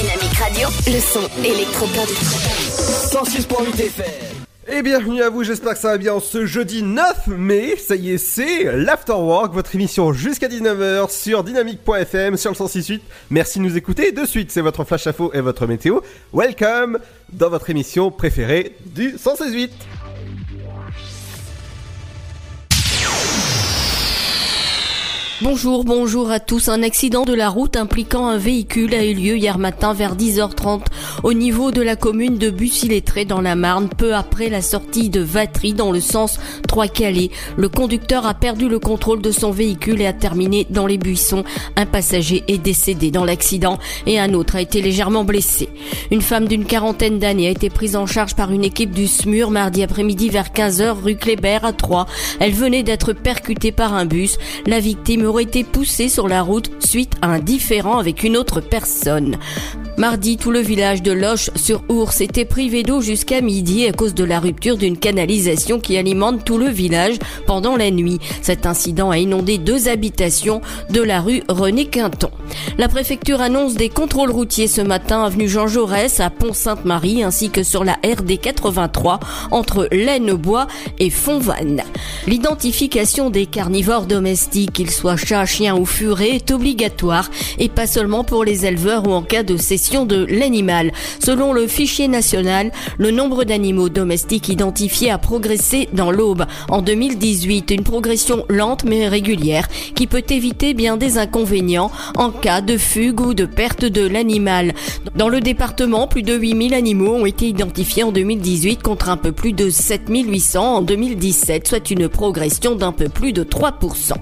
Dynamique Radio. Le son électropop. 106.8 FM. Et bienvenue à vous, j'espère que ça va bien en ce jeudi 9 mai. Ça y est, c'est l'Afterwork, votre émission jusqu'à 19h sur dynamique.fm sur le 106.8. Merci de nous écouter. De suite, c'est votre flash info et votre météo. Welcome dans votre émission préférée du 106.8. Bonjour, bonjour à tous. Un accident de la route impliquant un véhicule a eu lieu hier matin vers 10h30 au niveau de la commune de Bussy-Lettré dans la Marne, peu après la sortie de Vatry dans le sens Trois-Calais. Le conducteur a perdu le contrôle de son véhicule et a terminé dans les buissons. Un passager est décédé dans l'accident et un autre a été légèrement blessé. Une femme d'une quarantaine d'années a été prise en charge par une équipe du SMUR mardi après-midi vers 15h rue Kléber à Troyes. Elle venait d'être percutée par un bus. La victime aurait été poussée sur la route suite à un différend avec une autre personne. Mardi, tout le village de Loche-sur-Ours était privé d'eau jusqu'à midi à cause de la rupture d'une canalisation qui alimente tout le village pendant la nuit. Cet incident a inondé deux habitations de la rue René Quinton. La préfecture annonce des contrôles routiers ce matin avenue Jean Jaurès à Pont-Sainte-Marie ainsi que sur la RD 83 entre Laine-Bois et Fontvannes. L'identification des carnivores domestiques, qu'ils soient chats, chiens ou furets, est obligatoire et pas seulement pour les éleveurs ou en cas de cession de l'animal. Selon le fichier national, le nombre d'animaux domestiques identifiés a progressé dans l'Aube. En 2018, une progression lente mais régulière qui peut éviter bien des inconvénients en cas de fugue ou de perte de l'animal. Dans le département, plus de 8000 animaux ont été identifiés en 2018 contre un peu plus de 7800 en 2017, soit une progression d'un peu plus de 3%.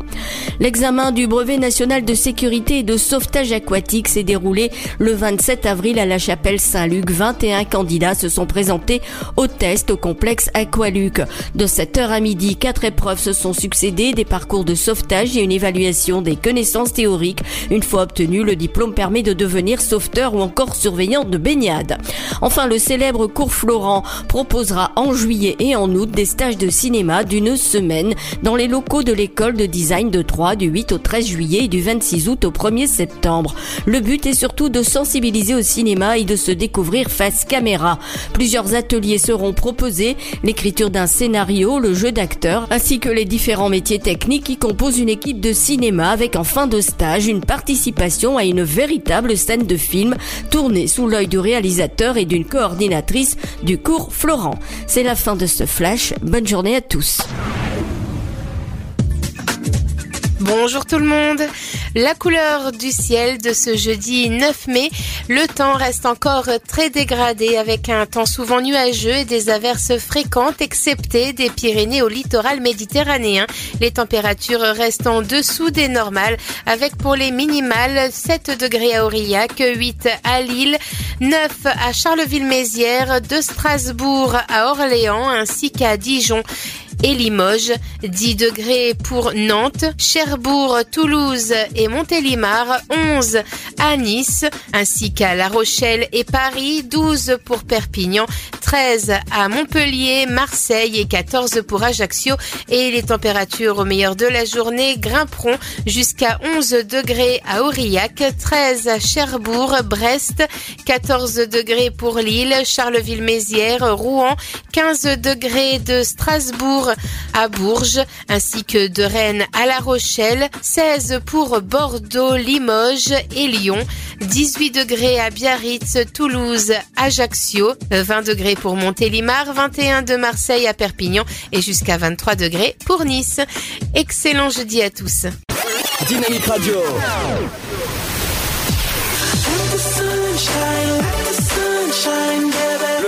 L'examen du brevet national de sécurité et de sauvetage aquatique s'est déroulé le 27 avril à la chapelle Saint-Luc. 21 candidats se sont présentés au test au complexe Aqualuc. De 7h à midi, quatre épreuves se sont succédées, des parcours de sauvetage et une évaluation des connaissances théoriques. Une fois obtenu, le diplôme permet de devenir sauveteur ou encore surveillant de baignade. Enfin, le célèbre cours Florent proposera en juillet et en août des stages de cinéma d'une semaine dans les locaux de l'école de design de Troyes du 8 au 13 juillet et du 26 août au 1er septembre. Le but est surtout de sensibiliser au cinéma et de se découvrir face caméra. Plusieurs ateliers seront proposés, l'écriture d'un scénario, le jeu d'acteur, ainsi que les différents métiers techniques qui composent une équipe de cinéma avec en fin de stage une participation à une véritable scène de film tournée sous l'œil du réalisateur et d'une coordinatrice du cours Florent. C'est la fin de ce flash. Bonne journée à tous. Bonjour tout le monde. La couleur du ciel de ce jeudi 9 mai, le temps reste encore très dégradé avec un temps souvent nuageux et des averses fréquentes excepté des Pyrénées au littoral méditerranéen. Les températures restent en dessous des normales avec pour les minimales 7 degrés à Aurillac, 8 à Lille, 9 à Charleville-Mézières, de Strasbourg à Orléans ainsi qu'à Dijon et Limoges, 10 degrés pour Nantes, Cherbourg, Toulouse et Montélimar, 11 à Nice, ainsi qu'à La Rochelle et Paris, 12 pour Perpignan, 13 à Montpellier, Marseille et 14 pour Ajaccio. Et les températures au meilleur de la journée grimperont jusqu'à 11 degrés à Aurillac, 13 à Cherbourg, Brest, 14 degrés pour Lille, Charleville-Mézières, Rouen, 15 degrés de Strasbourg à Bourges, ainsi que de Rennes à La Rochelle, 16 pour Bordeaux, Limoges et Lyon, 18 degrés à Biarritz, Toulouse, Ajaccio, 20 degrés pour Montélimar, 21 de Marseille à Perpignan et jusqu'à 23 degrés pour Nice. Excellent jeudi à tous. Dynamique Radio. Le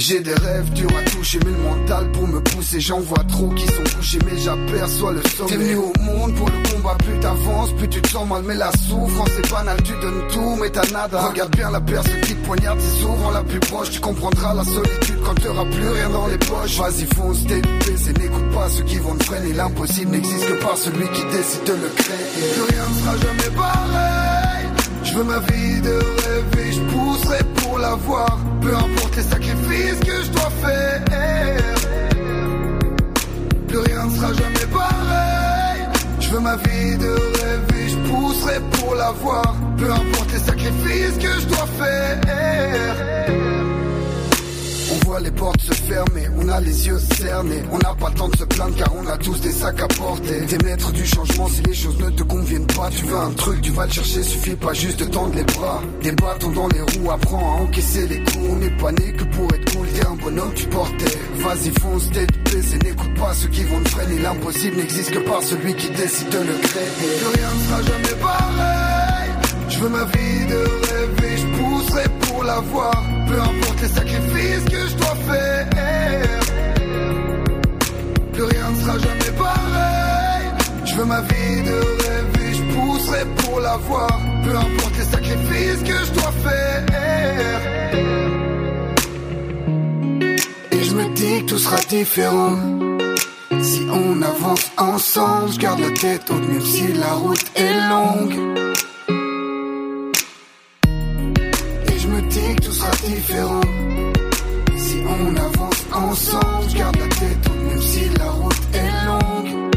J'ai des rêves durs à toucher, mais le mental pour me pousser. J'en vois trop qui sont couchés, mais j'aperçois le sommet. T'es venu au monde pour le combat, plus t'avances, plus tu te sens mal. Mais la souffrance est banale, tu donnes tout, mais t'as nada. Regarde bien la personne qui te poignarde, c'est souvent la plus proche. Tu comprendras la solitude quand t'auras plus rien dans les poches. Vas-y, fonce, t'es et n'écoute pas ceux qui vont te freiner. L'impossible n'existe que par celui qui décide de le créer. Plus rien ne sera jamais pareil. Je veux ma vie de rêver, je pousserai pour l'avoir. Peu importe les sacrifices que je dois faire. Plus rien ne sera jamais pareil. Je veux ma vie de rêver, je pousserai pour l'avoir. Peu importe les sacrifices que je dois faire. Les portes se fermer, on a les yeux cernés. On n'a pas le temps de se plaindre car on a tous des sacs à porter. T'es maître du changement si les choses ne te conviennent pas. Tu veux un truc, tu vas le chercher, suffit pas juste de tendre les bras. Des bâtons dans les roues, apprends à encaisser les coups. On n'est pas né que pour être cool, t'es un bonhomme, tu portais. Vas-y, fonce, tête baissée, n'écoute pas ceux qui vont te freiner. L'impossible n'existe que par celui qui décide de le créer. Plus rien ne sera jamais pareil. Je veux ma vie de rêver, je pousserai pour l'avoir. Peu importe les sacrifices que je dois faire. Plus rien ne sera jamais pareil. Je veux ma vie de rêver, je pousserai pour l'avoir. Peu importe les sacrifices que je dois faire. Et je me dis que tout sera différent. Si on avance ensemble, je garde la tête haute même si la route est longue. Si on avance ensemble, je garde la tête haute même si la route est longue.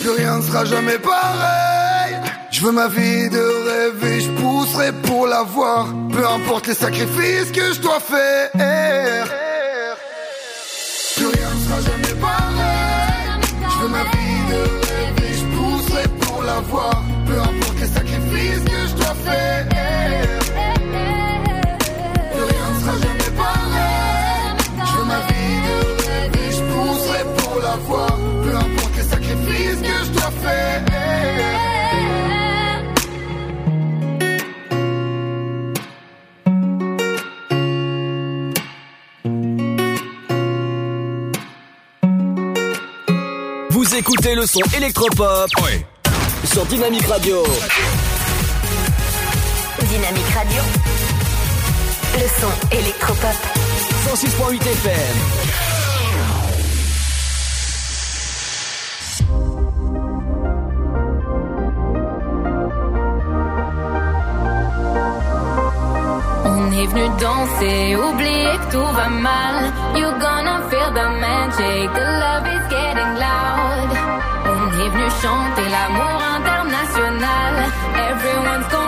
Plus rien ne sera jamais pareil. Je veux ma vie de rêver, je pousserai pour l'avoir. Peu importe les sacrifices que je dois faire. Plus rien ne sera jamais pareil. Je veux ma vie de rêver, je pousserai pour l'avoir. Peu importe les sacrifices que je dois faire. Écoutez le son électropop sur Dynamique Radio. Dynamique Radio. Le son électropop. 106.8 FM. Danser, oublier que tout va mal. You're gonna feel the magic, the love is getting loud. On est venu chanter l'amour international. Everyone's going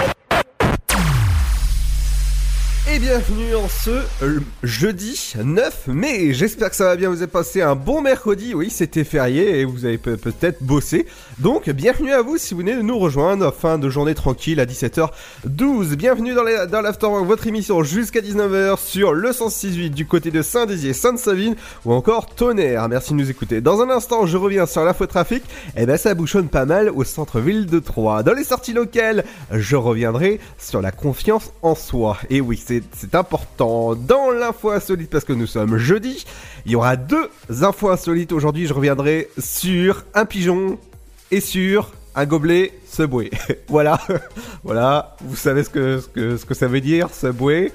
Ce euh, jeudi 9 mai. J'espère que ça va bien. Vous avez passé un bon mercredi. Oui, c'était férié et vous avez pe- peut-être bossé. Donc, bienvenue à vous si vous venez de nous rejoindre. Fin de journée tranquille à 17h12. Bienvenue dans, les- dans l'Afterwork, votre émission jusqu'à 19h sur le 106.8 du côté de Saint-Dizier, Sainte-Savine ou encore Tonnerre. Merci de nous écouter. Dans un instant, je reviens sur l'infotrafic. Et ben, ça bouchonne pas mal au centre-ville de Troyes. Dans les sorties locales, je reviendrai sur la confiance en soi. Et oui, c'est c'est Dans l'info insolite, parce que nous sommes jeudi, il y aura deux infos insolites aujourd'hui. Je reviendrai sur un pigeon et sur un gobelet Subway. voilà, voilà. Vous savez ce que ça veut dire, Subway.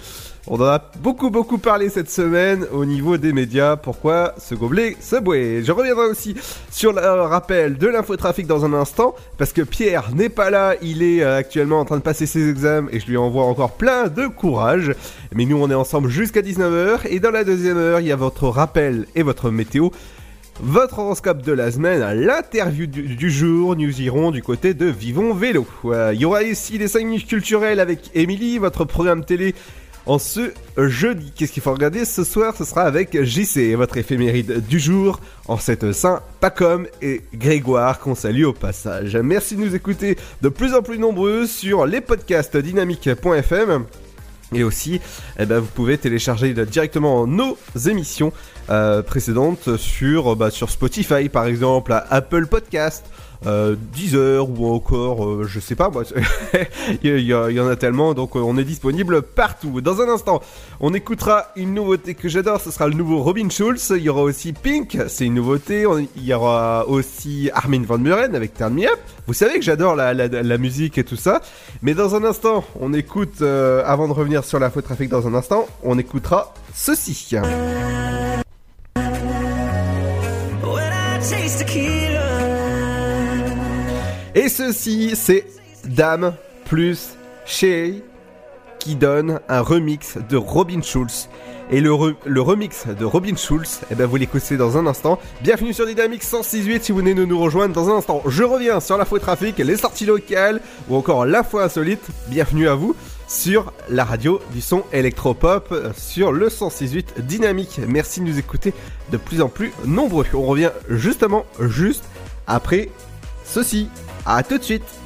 On en a beaucoup beaucoup parlé cette semaine au niveau des médias. Pourquoi ce gobelet Subway? Je reviendrai aussi sur le rappel de l'infotrafic dans un instant parce que Pierre n'est pas là. Il est euh, actuellement en train de passer ses examens et je lui envoie encore plein de courage. Mais nous on est ensemble jusqu'à 19h et dans la deuxième heure il y a votre rappel et votre météo. Votre horoscope de la semaine, l'interview du, du jour, nous irons du côté de Vivons Vélo. Euh, Il y aura ici les 5 minutes culturelles avec Émilie, votre programme télé en ce jeudi. Qu'est-ce qu'il faut regarder ce soir? Ce sera avec JC, votre éphéméride du jour, en cette Saint Pacom et Grégoire qu'on salue au passage. Merci de nous écouter de plus en plus nombreux sur les podcasts dynamique.fm. Et aussi, eh ben, vous pouvez télécharger directement nos émissions euh, précédentes sur, bah, sur Spotify par exemple, Apple Podcast, euh, Deezer ou encore, euh, je sais pas moi, il, y a- y en a tellement, donc euh, on est disponible partout. Dans un instant, on écoutera une nouveauté que j'adore, ce sera le nouveau Robin Schulz, il y aura aussi Pink, c'est une nouveauté, On- il y aura aussi Armin Van Buren avec Turn Me Up. Vous savez que j'adore la, la- la musique et tout ça, mais dans un instant, on écoute, euh, avant de revenir sur l'info trafic dans un instant, on écoutera ceci. Et ceci, c'est Dame plus Shay qui donne un remix de Robin Schulz. Et le, le remix de Robin Schulz, eh ben vous l'écoutez dans un instant. Bienvenue sur Dynamics 106.8 si vous venez de nous rejoindre dans un instant. Je reviens sur l'info trafic, les sorties locales ou encore l'info insolite. Bienvenue à vous sur la radio du son électropop euh, sur le 106.8 Dynamique. Merci de nous écouter de plus en plus nombreux. On revient justement juste après ceci. À tout de suite.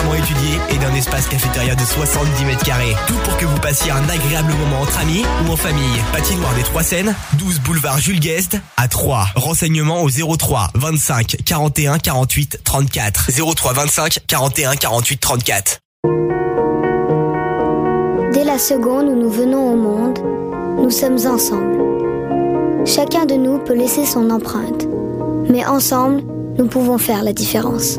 étudiée et d'un espace cafétéria de 70 mètres carrés. Tout pour que vous passiez un agréable moment entre amis ou en famille. Patinoire des Trois Seines, 12 boulevard Jules Guest à 3. Renseignements au 03 25 41 48 34. 03 25 41 48 34. Dès la seconde où nous venons au monde, nous sommes ensemble. Chacun de nous peut laisser son empreinte, mais ensemble, nous pouvons faire la différence.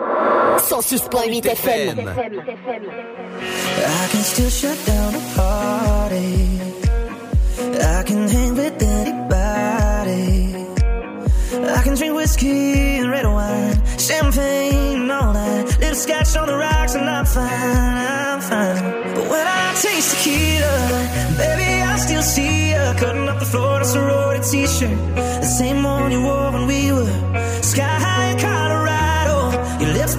106.8 FM. I can still shut down a party. I can hang with anybody. I can drink whiskey and red wine, champagne and all that. Little scotch on the rocks and I'm fine, I'm fine. But when I taste tequila, baby, I still see you cutting up the floor in a sorority t-shirt. The same one you wore when we were sky high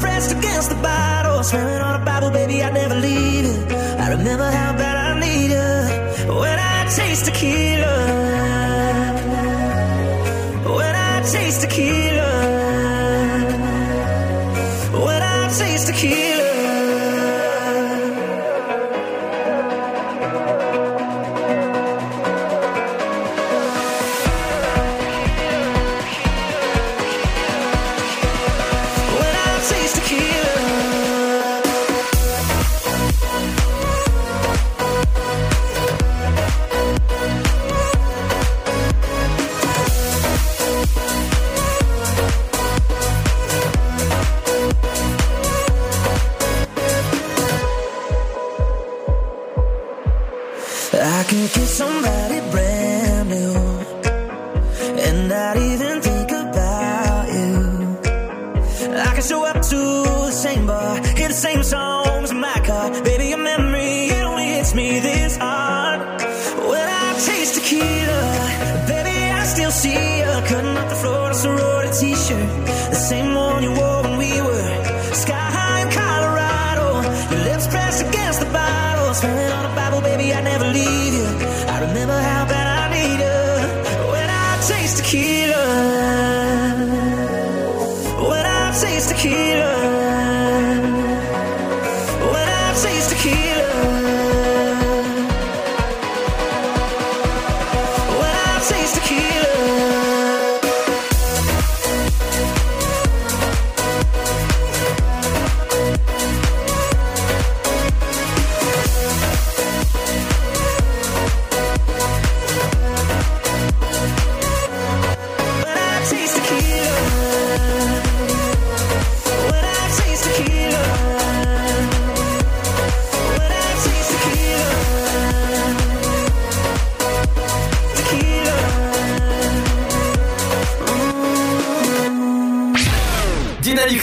pressed against the bottle, swearing on a Bible, baby, I'd never leave it. I remember how bad I need you when I taste tequila. When I taste tequila. I can kiss somebody?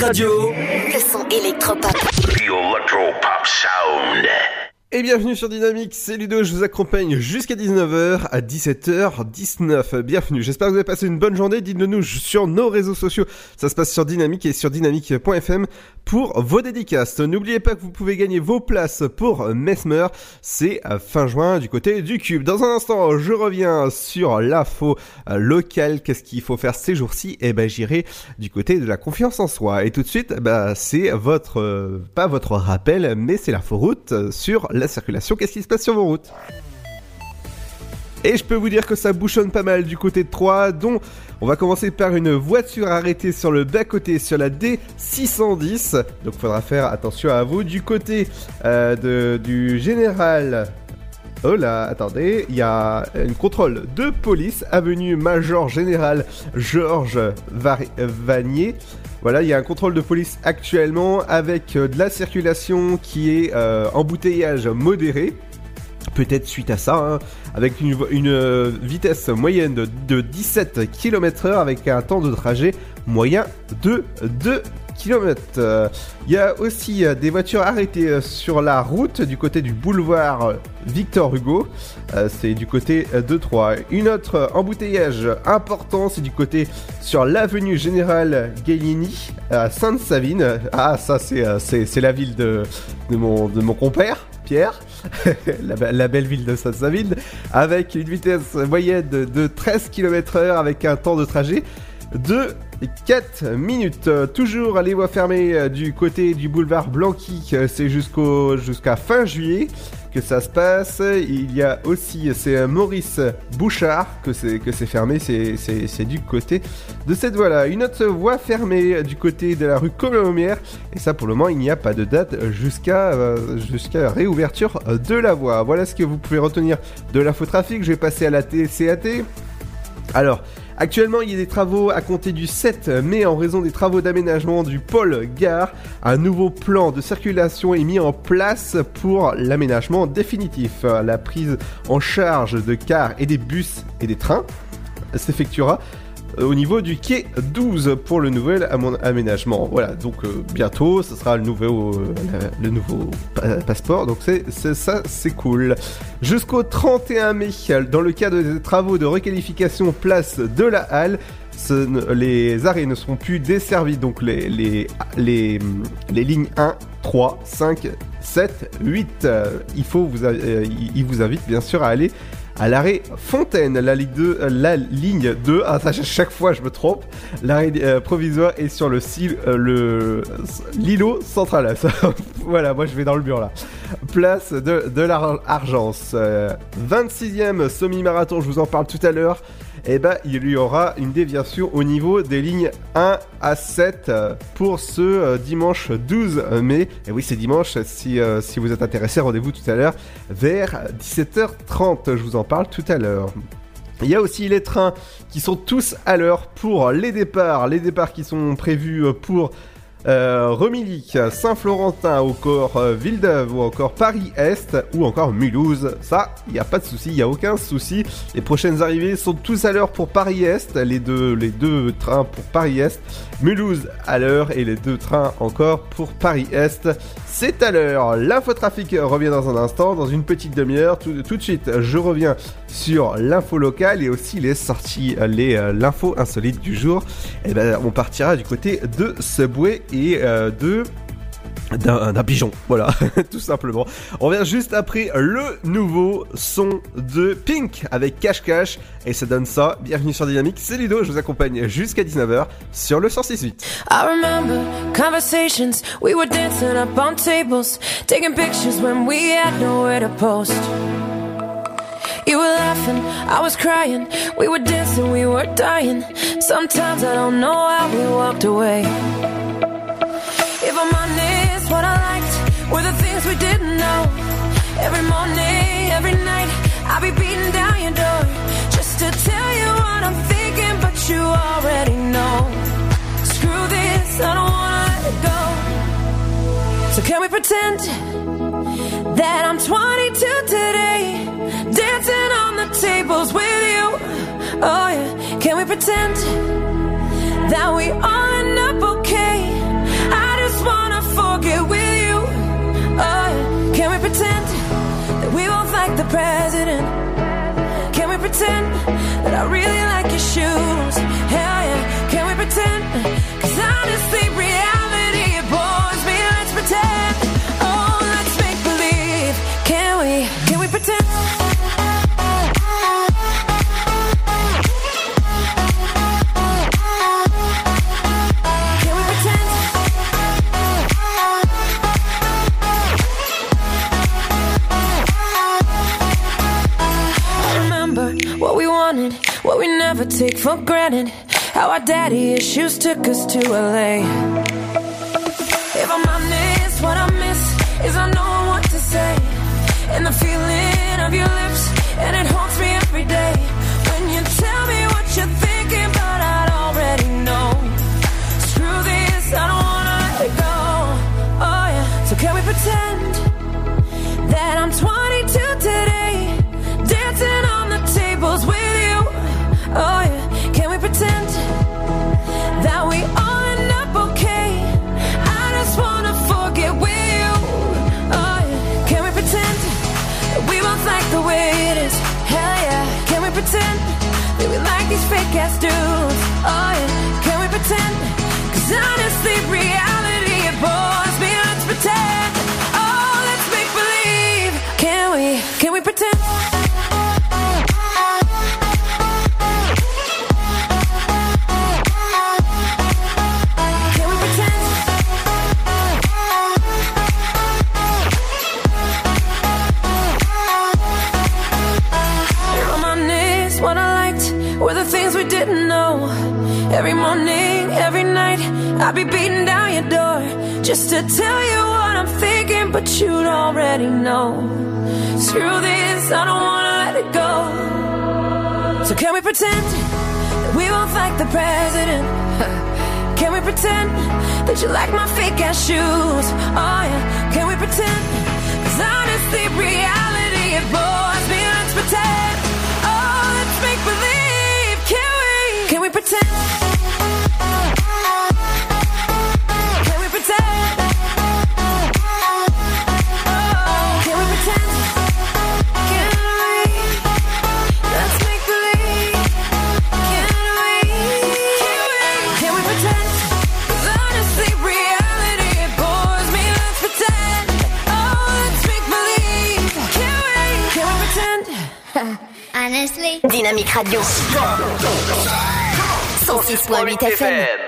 Radio. Le son électropop. The Electro Pop Sound. Et bienvenue sur Dynamique, c'est Ludo, je vous accompagne jusqu'à 19h à 17h19. Bienvenue, j'espère que vous avez passé une bonne journée, dites-le nous sur nos réseaux sociaux. Ça se passe sur Dynamique et sur dynamique.fm pour vos dédicaces. N'oubliez pas que vous pouvez gagner vos places pour Mesmer, c'est fin juin du côté du Cube. Dans un instant, je reviens sur l'info locale, qu'est-ce qu'il faut faire ces jours-ci? Eh ben j'irai du côté de la confiance en soi. Et tout de suite, bah, c'est votre, euh, pas votre rappel, mais c'est l'info route sur la circulation. Qu'est-ce qui se passe sur vos routes? Et je peux vous dire que ça bouchonne pas mal du côté de Troyes, dont on va commencer par une voiture arrêtée sur le bas-côté sur la D610. Donc faudra faire attention à vous. Du côté euh, de, du général... Oh là, attendez, il y a une contrôle de police, avenue Major Général Georges Var- Vanier. Voilà, il y a un contrôle de police actuellement avec euh, de la circulation qui est euh, embouteillage modéré peut-être suite à ça, hein, avec une, euh, vitesse moyenne de, de 17 km/h avec un temps de trajet moyen de 2 Il y a aussi euh, des voitures arrêtées euh, sur la route du côté du boulevard euh, Victor Hugo. C'est du côté de Troyes. Une autre embouteillage important, c'est du côté sur l'avenue Général Gaillini à Sainte-Savine. Ah, ça c'est la ville de, de, mon, de mon compère. Pierre, la, la belle ville de Sainte-Savine, avec une vitesse moyenne de 13 km/h avec un temps de trajet de 4 minutes. Toujours les voies fermées euh, du côté du boulevard Blanqui, euh, c'est jusqu'au jusqu'à fin juillet que ça se passe. Il y a aussi, c'est euh, Maurice Bouchard que c'est que c'est fermé, c'est du côté de cette voie-là. Une autre voie fermée du côté de la rue Colomière, et ça pour le moment il n'y a pas de date jusqu'à jusqu'à la réouverture de la voie. Voilà ce que vous pouvez retenir de l'infotrafic. Je vais passer à la TCAT. Alors, actuellement, il y a des travaux à compter du 7 mai en raison des travaux d'aménagement du pôle gare. Un nouveau plan de circulation est mis en place pour l'aménagement définitif. La prise en charge de cars et des bus et des trains s'effectuera au niveau du quai 12 pour le nouvel aménagement. Voilà, donc euh, bientôt, ce sera le nouveau, euh, le, nouveau pa- passeport. Donc c'est ça, c'est cool. Jusqu'au 31 mai, dans le cadre des travaux de requalification place de la Halle, les arrêts ne seront plus desservis, donc les, les, les, les lignes 1, 3, 5, 7, 8. euh, il, faut vous, euh, il vous invite bien sûr à aller à l'arrêt Fontaine, la ligne 2, euh, la ligne 2 ah, ça, chaque fois je me trompe, l'arrêt euh, provisoire est sur le, euh, le l'îlot central. Voilà, moi je vais dans le mur là. Place de, de l'Argence. 26e semi-marathon, je vous en parle tout à l'heure. Et ben, il y aura une déviation au niveau des lignes 1 à 7 euh, pour ce euh, dimanche 12 mai. Et oui, c'est dimanche. Si, euh, si vous êtes intéressé, rendez-vous tout à l'heure vers 17h30. Je vous en parle tout à l'heure. Il y a aussi les trains qui sont tous à l'heure pour les départs. Les départs qui sont prévus pour euh, Saint-Florentin, encore euh, ou encore Paris-Est, ou encore Mulhouse. Ça, il a pas de souci, il n'y a aucun souci. Les prochaines arrivées sont tous à l'heure pour Paris-Est, les deux, les deux trains pour Paris-Est. Mulhouse à l'heure et les deux trains encore pour Paris-Est. C'est à l'heure. L'infotrafic revient dans un instant, dans une petite demi-heure. Tout, de suite, je reviens sur l'info locale et aussi les sorties, euh, l'info insolite du jour. Et ben, on partira du côté de Subway et euh, de d'un d'un pigeon, voilà, tout simplement. On revient juste après le nouveau son de Pink avec Cash Cash et ça donne ça. Bienvenue sur Dynamique, c'est Ludo, je vous accompagne jusqu'à 19h sur le 168. I remember conversations, we were dancing up on tables, taking pictures when we had nowhere to post. You were laughing, I was crying, we were dancing, we were dying. Sometimes I don't know how we walked away. Were the things we didn't know. Every morning, every night, I'll be beating down your door just to tell you what I'm thinking, but you already know. Screw this, I don't wanna let it go. So can we pretend that I'm 22 today, dancing on the tables with you? Oh yeah, can we pretend that we all end up okay? I just wanna forget with we pretend that we both like the president? Can we pretend that I really like your shoes? Hell yeah, can we pretend? Cause honestly, what we never take for granted. How our daddy issues took us to LA. If I'm honest, what I miss is I know what to say. And the feeling of your lips, and it haunts me every day. I'd be beating down your door just to tell you what I'm thinking, but you'd already know. Screw this, I don't wanna let it go. So can we pretend that we both like the president? Can we pretend that you like my fake ass shoes? Oh yeah, can we pretend? Cause honestly, reality it bores me. Let's pretend. Oh, let's make believe. Can we? Can we we pretend? Radio. 106.8 FM.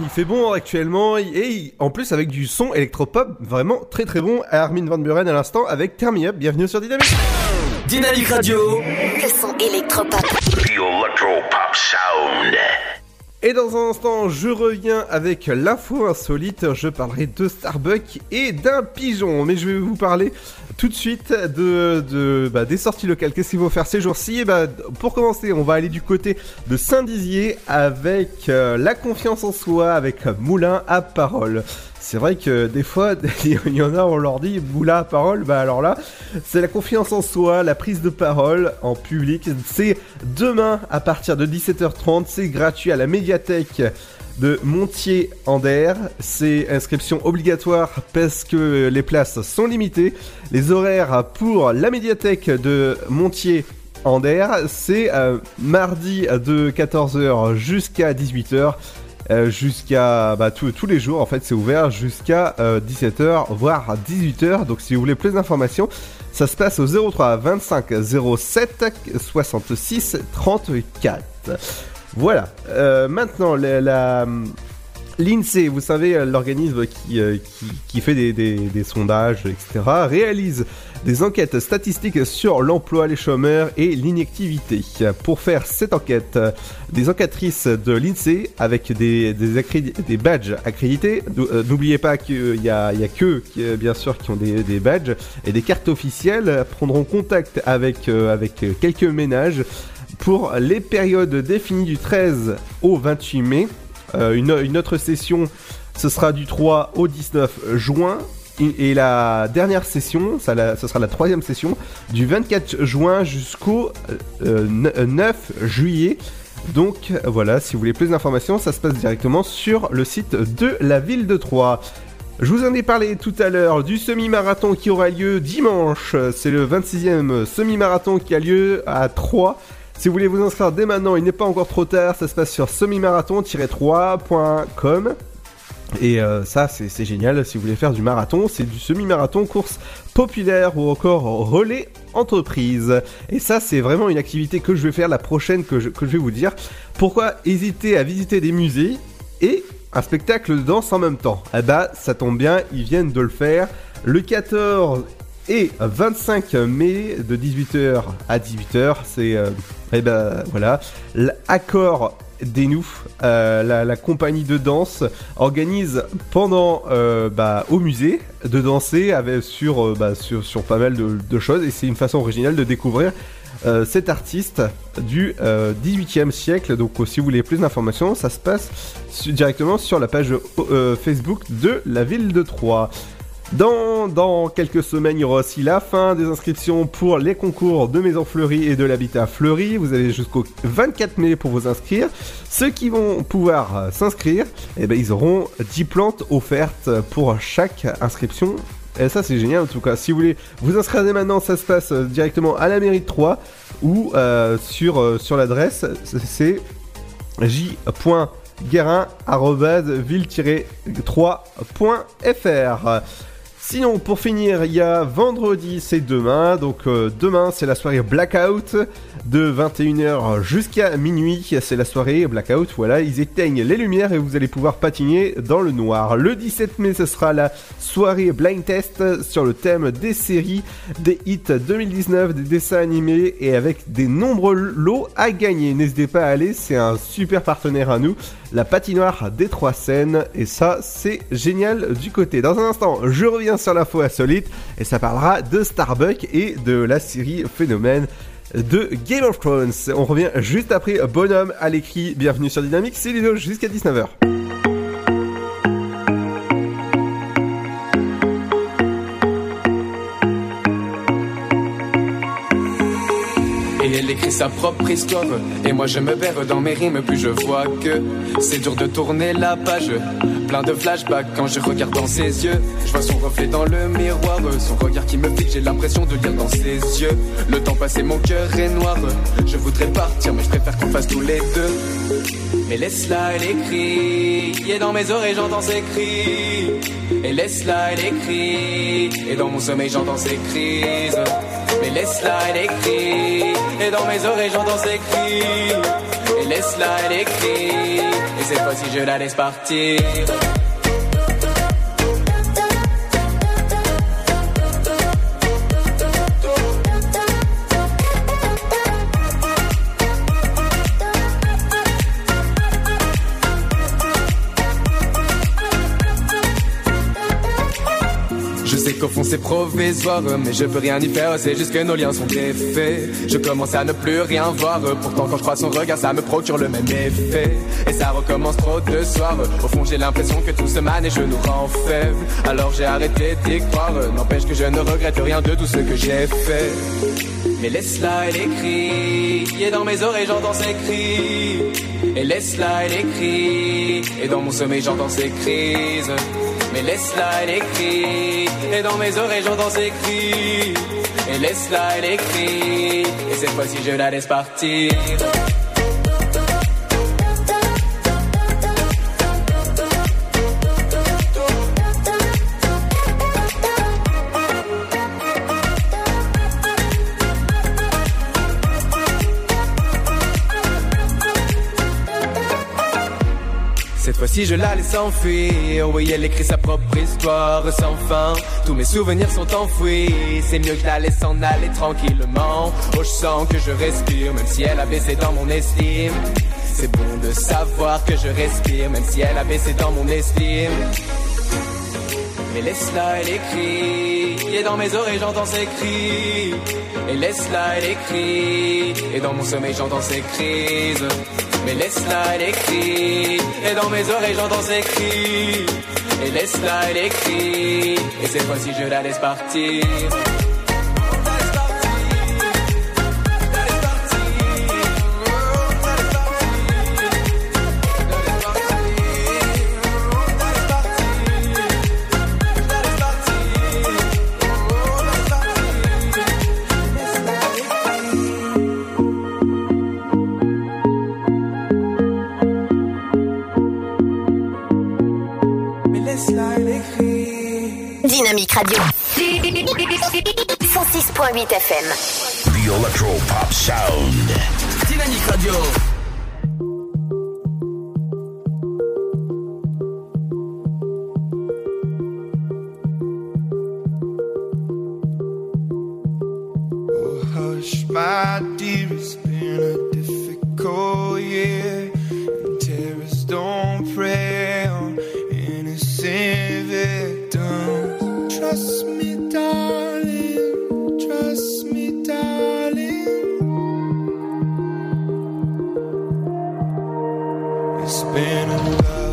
Il fait bon actuellement. Et en plus, avec du son électropop vraiment très très bon. Armin Van Buren à l'instant avec Turn Me Up. Bienvenue sur Dynamique. Dynamique Radio. Le son électropop. The Sound. Et dans un instant, je reviens avec l'info insolite. Je parlerai de Starbucks et d'un pigeon. Mais je vais vous parler tout de suite de, de bah, des sorties locales. Qu'est-ce qu'il faut faire ces jours-ci? Et bah, Pour commencer, on va aller du côté de Saint-Dizier avec euh, la confiance en soi, avec Moulin à parole. C'est vrai que des fois, il y en a, on leur dit moulin à parole, bah alors là, c'est la confiance en soi, la prise de parole en public. C'est demain à partir de 17h30, c'est gratuit à la médiathèque de Montier en C'est inscription obligatoire parce que les places sont limitées. Les horaires pour la médiathèque de Montier en c'est euh, mardi de 14h jusqu'à 18h. Euh, jusqu'à bah, tous tous les jours en fait c'est ouvert jusqu'à euh, 17h voire 18h donc si vous voulez plus d'informations ça se passe au 03 25 07 66 34 voilà. Euh, maintenant la- L'INSEE, vous savez, euh, l'organisme qui, euh, qui, fait des, sondages, etc., réalise des enquêtes statistiques sur l'emploi, les chômeurs et l'inactivité. Pour faire cette enquête, des enquêtrices de l'INSEE avec des, badges accrédités. Euh, N'oubliez pas qu'il y a, a que, bien sûr, qui ont des, badges et des cartes officielles, prendront contact avec, avec quelques ménages pour les périodes définies du 13 au 28 mai. Euh, une, autre session, ce sera du 3 au 19 juin. Et, la dernière session, ce sera la troisième session, du 24 juin jusqu'au euh, euh, 9 juillet. Donc voilà, si vous voulez plus d'informations, ça se passe directement sur le site de la ville de Troyes. Je vous en ai parlé tout à l'heure du semi-marathon qui aura lieu dimanche. C'est le 26e semi-marathon qui a lieu à Troyes. Si vous voulez vous inscrire dès maintenant, il n'est pas encore trop tard. Ça se passe sur semi-marathon-3.com. Et euh, ça, c'est génial. Si vous voulez faire du marathon, c'est du semi-marathon, course populaire ou encore relais entreprise. Et ça, c'est vraiment une activité que je vais faire la prochaine que je, que je vais vous dire. Pourquoi hésiter à visiter des musées et un spectacle de danse en même temps? Eh bah, ça tombe bien, ils viennent de le faire. Le 14 et 25 mai de 18h à 18h, c'est euh, eh ben voilà l'accord des nous, euh, la, compagnie de danse organise pendant euh, bah, au musée de danser avec, sur, euh, bah, pas mal de, choses et c'est une façon originale de découvrir cet artiste du euh, 18e siècle. Donc si vous voulez plus d'informations, ça se passe directement sur la page Facebook de la ville de Troyes. Dans, quelques semaines, il y aura aussi la fin des inscriptions pour les concours de Maison Fleurie et de l'Habitat Fleuri. Vous avez jusqu'au 24 mai pour vous inscrire. Ceux qui vont pouvoir euh, s'inscrire, eh ben, ils auront 10 plantes offertes pour chaque inscription. Et ça, c'est génial en tout cas. Si vous voulez vous inscrire maintenant, ça se passe euh, directement à la mairie de Troyes ou sur, euh, sur l'adresse, c'est j.guérin.ville-3.fr. Sinon, pour finir, il y a vendredi, c'est demain. Donc, euh, demain, c'est la soirée Blackout de 21h jusqu'à minuit. C'est la soirée Blackout. Voilà, ils éteignent les lumières et vous allez pouvoir patiner dans le noir. Le 17 mai, ce sera la soirée Blind Test sur le thème des séries, des hits 2019, des dessins animés et avec des nombreux lots à gagner. N'hésitez pas à aller, c'est un super partenaire à nous. La patinoire des trois scènes et ça c'est génial du côté. Dans un instant, je reviens sur l'info insolite et ça parlera de Starbucks et de la série Phénomène de Game of Thrones. On revient juste après Bonhomme à l'écrit. Bienvenue sur Dynamique, c'est Ludo jusqu'à 19h. Écrit sa propre histoire. Et moi je me perds dans mes rimes Plus je vois que c'est dur de tourner la page. Plein de flashbacks quand je regarde dans ses yeux. Je vois son reflet dans le miroir Son regard qui me fixe J'ai l'impression de lire dans ses yeux. Le temps passé mon cœur est noir. Je voudrais partir mais je préfère qu'on fasse tous les deux. Mais laisse-la, elle écrit, et dans mes oreilles j'entends ses cris. Et laisse-la, elle écrit, et dans mon sommeil j'entends ses crises. Laisse-la, elle écrit, et dans mes oreilles j'entends ses cris. Et laisse-la, elle écrit, et cette fois-ci je la laisse partir. Qu'au fond c'est provisoire, mais je peux rien y faire, c'est juste que nos liens sont défaits. Je commence à ne plus rien voir, pourtant quand je crois son regard, ça me procure le même effet. Et ça recommence trop de soirs, au fond j'ai l'impression que tout se mane et je nous rend faibles. Alors j'ai arrêté d'y croire, n'empêche que je ne regrette rien de tout ce que j'ai fait. Mais laisse-la, elle écrit, et dans mes oreilles j'entends ses cris. Et laisse-la, elle écrit, et dans mon sommeil j'entends ses crises. Mais laisse-la, elle écrit, et dans mes oreilles j'entends ses cris. Et laisse-la, elle écrit, et cette fois-ci je la laisse partir. Si je la laisse s'enfuir, oui, elle écrit sa propre histoire sans fin. Tous mes souvenirs sont enfouis, c'est mieux que la laisse s'en aller tranquillement. Oh, je sens que je respire, même si elle a baissé dans mon estime. C'est bon de savoir que je respire, même si elle a baissé dans mon estime. Mais laisse-la, elle écrit. Et dans mes oreilles, j'entends ses cris. Et laisse-la, elle écrit. Et dans mon sommeil, j'entends ses crises. Mais laisse-la, elle écrit. Et dans mes oreilles j'entends ses cris. Et laisse-la, elle écrit. Et cette fois-ci je la laisse partir. Radio. 106.8 FM. The Electro Pop Sound. Dynamique Radio. spinning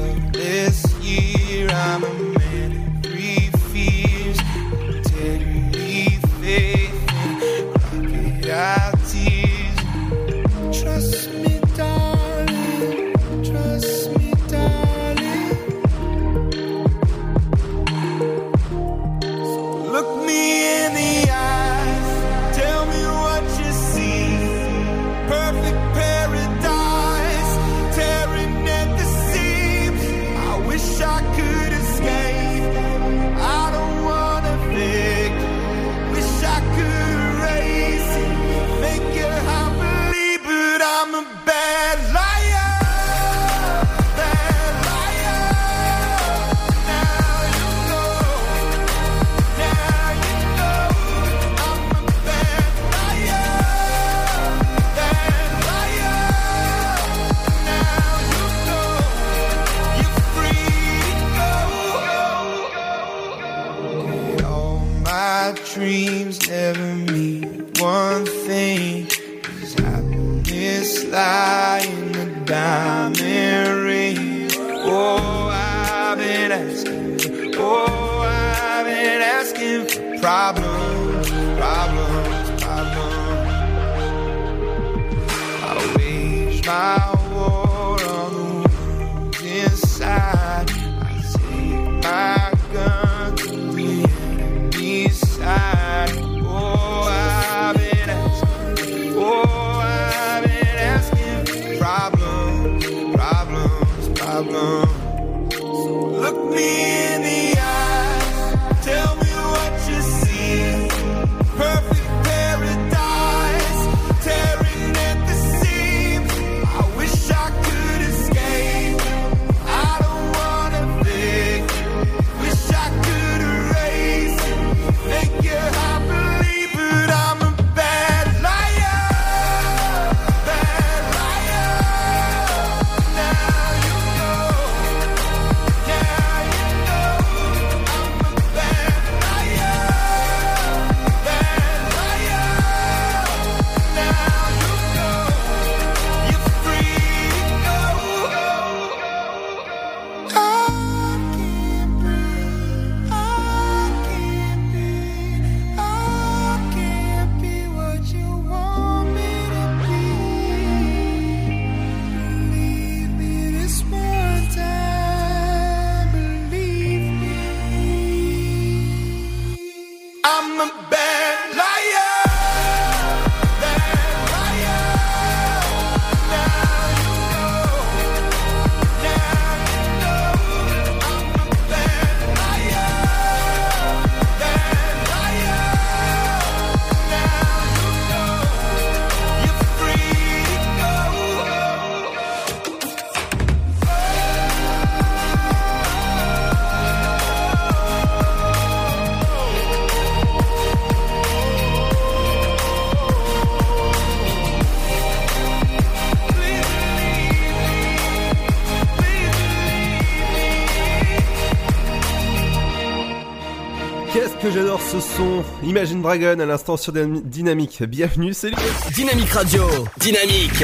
Imagine Dragon à l'instant sur Dynam- Dynamique. Bienvenue, c'est lui. Dynamique Radio. Dynamique.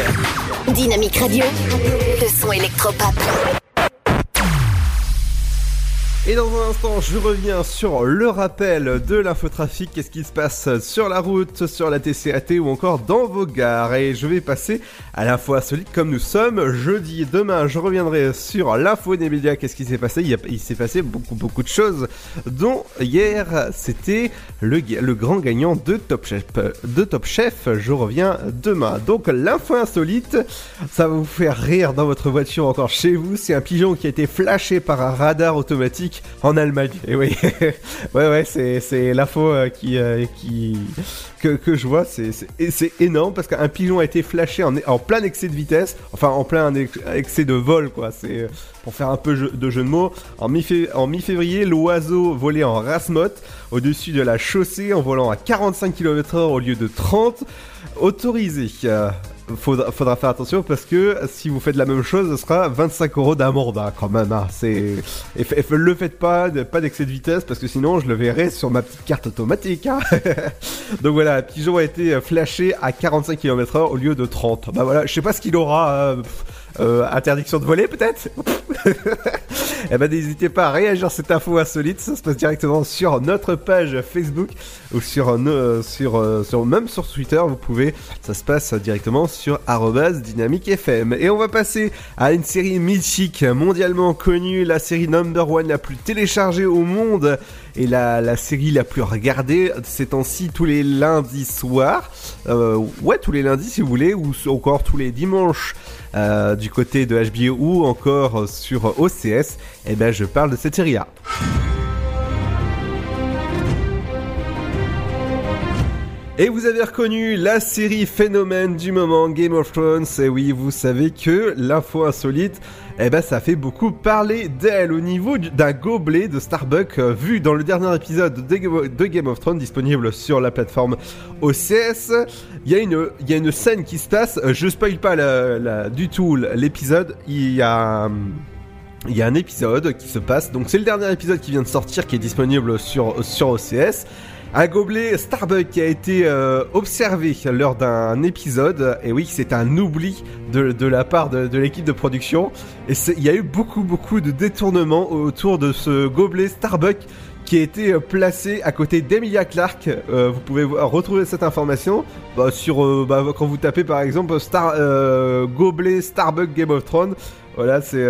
Dynamique Radio, le son électropop. Et dans un instant, je reviens sur le rappel de l'infotrafic. Qu'est-ce qui se passe sur la route, sur la TCAT ou encore dans vos gares? Et je vais passer à l'info insolite comme nous sommes jeudi. Demain, je reviendrai sur l'info des médias. Qu'est-ce qui s'est passé? Il, s'est passé beaucoup, beaucoup de choses. Dont hier, c'était le grand gagnant de Top Chef. De Top Chef, je reviens demain. Donc, l'info insolite, ça va vous faire rire dans votre voiture encore chez vous. C'est un pigeon qui a été flashé par un radar automatique en Allemagne. Et oui, ouais, ouais, c'est, l'info euh, qui, euh, qui, que, que je vois. C'est, énorme parce qu'un pigeon a été flashé en, en plein excès de vitesse, enfin en plein ex- excès de vol, quoi. C'est euh, pour faire un peu de jeu de mots. En, mi-fé- en mi-février, l'oiseau volait en rasmote au-dessus de la chaussée en volant à 45 km/h au lieu de 30 autorisé. Euh, faudra, faudra faire attention parce que si vous faites la même chose, ce sera 25 euros d'amende hein, quand même. hein. C'est et, le faites pas, pas d'excès de vitesse parce que sinon je le verrai sur ma petite carte automatique. hein. Donc voilà, Pigeon a été flashé à 45 km/h au lieu de 30. Bah voilà, je sais pas ce qu'il aura. euh, euh, interdiction de voler peut-être Eh ben n'hésitez pas à réagir à cette info insolite, ça se passe directement sur notre page Facebook ou sur, euh, euh, sur même sur Twitter, vous pouvez, ça se passe directement sur arrobase dynamique FM. Et on va passer à une série mythique, mondialement connue, la série number one la plus téléchargée au monde et la, série la plus regardée ces temps-ci tous les lundis soirs. Euh, ouais, tous les lundis si vous voulez, ou encore tous les dimanches euh, du côté de HBO ou encore sur OCS. Et ben je parle de cette série-là. Et vous avez reconnu la série phénomène du moment Game of Thrones. Et oui, vous savez que l'info insolite, eh ben ça fait beaucoup parler d'elle au niveau du- d'un gobelet de Starbucks euh, vu dans le dernier épisode de, Ga- de Game of Thrones disponible sur la plateforme OCS. Il y a une, scène qui se passe. euh, Je spoil pas du tout l'épisode. Il y a il y a un épisode qui se passe, donc c'est le dernier épisode qui vient de sortir, qui est disponible sur, sur OCS. Un gobelet Starbucks qui a été euh, observé lors d'un épisode, et oui, c'est un oubli de, la part de, l'équipe de production. Et il y a eu beaucoup, beaucoup de détournements autour de ce gobelet Starbucks qui a été euh, placé à côté d'Emilia Clarke. Euh, vous pouvez retrouver cette information bah, sur bah, quand vous tapez par exemple gobelet Starbucks Game of Thrones. Voilà, c'est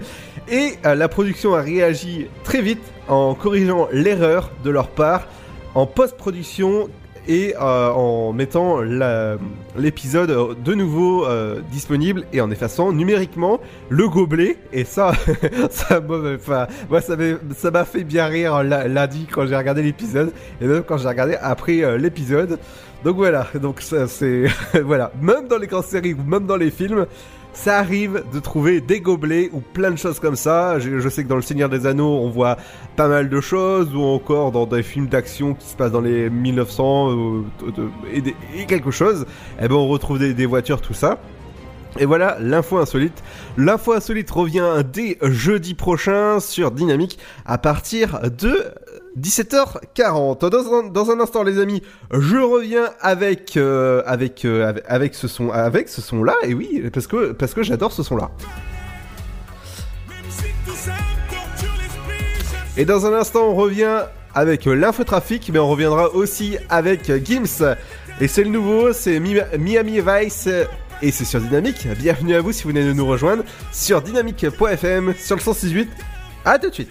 et la production a réagi très vite en corrigeant l'erreur de leur part en post-production et euh, en mettant l'épisode euh, de nouveau euh, disponible et en effaçant numériquement le gobelet. Et ça ça m'a ça fait bien rire lundi quand j'ai regardé l'épisode et même quand j'ai regardé après l'épisode. Donc voilà. Donc ça c'est voilà. Même dans les grandes séries ou même dans les films ça arrive de trouver des gobelets ou plein de choses comme ça. Je, sais que dans Le Seigneur des Anneaux, on voit pas mal de choses, ou encore dans des films d'action qui se passent dans les 1900 euh, et quelque chose. Eh ben, on retrouve des, des voitures, tout ça. Et voilà l'info insolite. L'info insolite revient dès jeudi prochain sur Dynamique à partir de 17h40. Dans un, dans un instant, les amis, je reviens avec euh, euh, ce son là. Et oui, parce que j'adore ce son là. Et dans un instant, on revient avec l'infotrafic, mais on reviendra aussi avec Gims. Et c'est le nouveau, c'est Mi- Miami Vice. Et c'est sur Dynamique. Bienvenue à vous si vous venez de nous rejoindre sur dynamique.fm sur le 168. À tout de suite.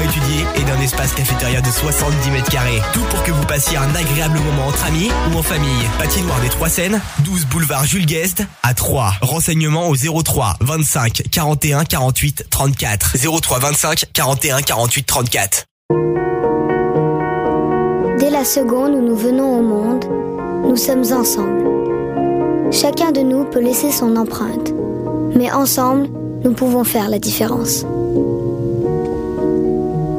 étudié et d'un espace cafétéria de 70 mètres carrés. Tout pour que vous passiez un agréable moment entre amis ou en famille. Patinoire des Trois Seines, 12 boulevard Jules Guest à 3. Renseignements au 03 25 41 48 34. 03 25 41 48 34. Dès la seconde où nous venons au monde, nous sommes ensemble. Chacun de nous peut laisser son empreinte, mais ensemble, nous pouvons faire la différence.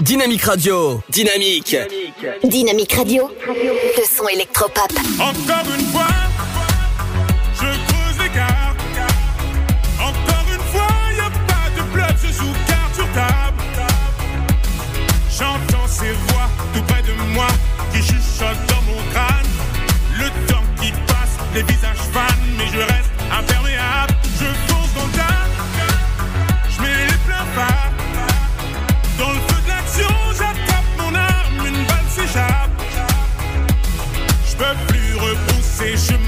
Dynamique Radio. Dynamique. Dynamique Radio. Le son électropop. Encore une fois, c'est chemin.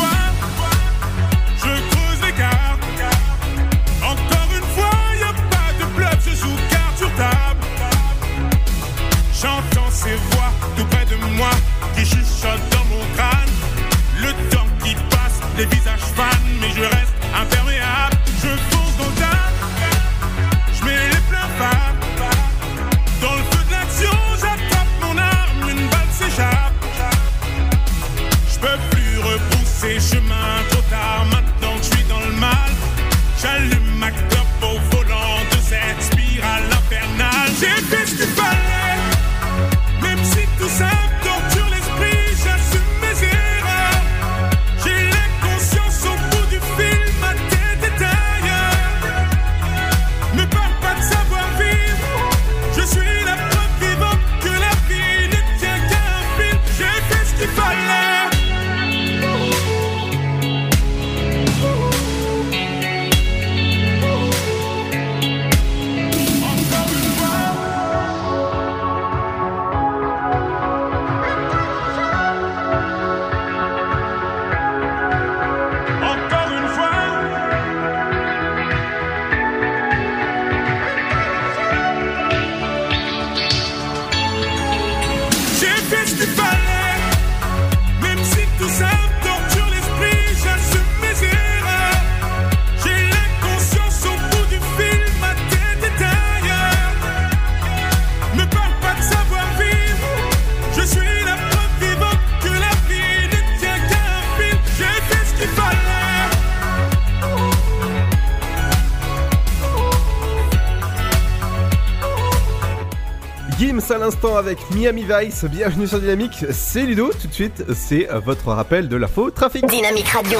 l'instant avec Miami Vice, bienvenue sur Dynamique, c'est Ludo, tout de suite c'est votre rappel de l'info trafic. Dynamique Radio.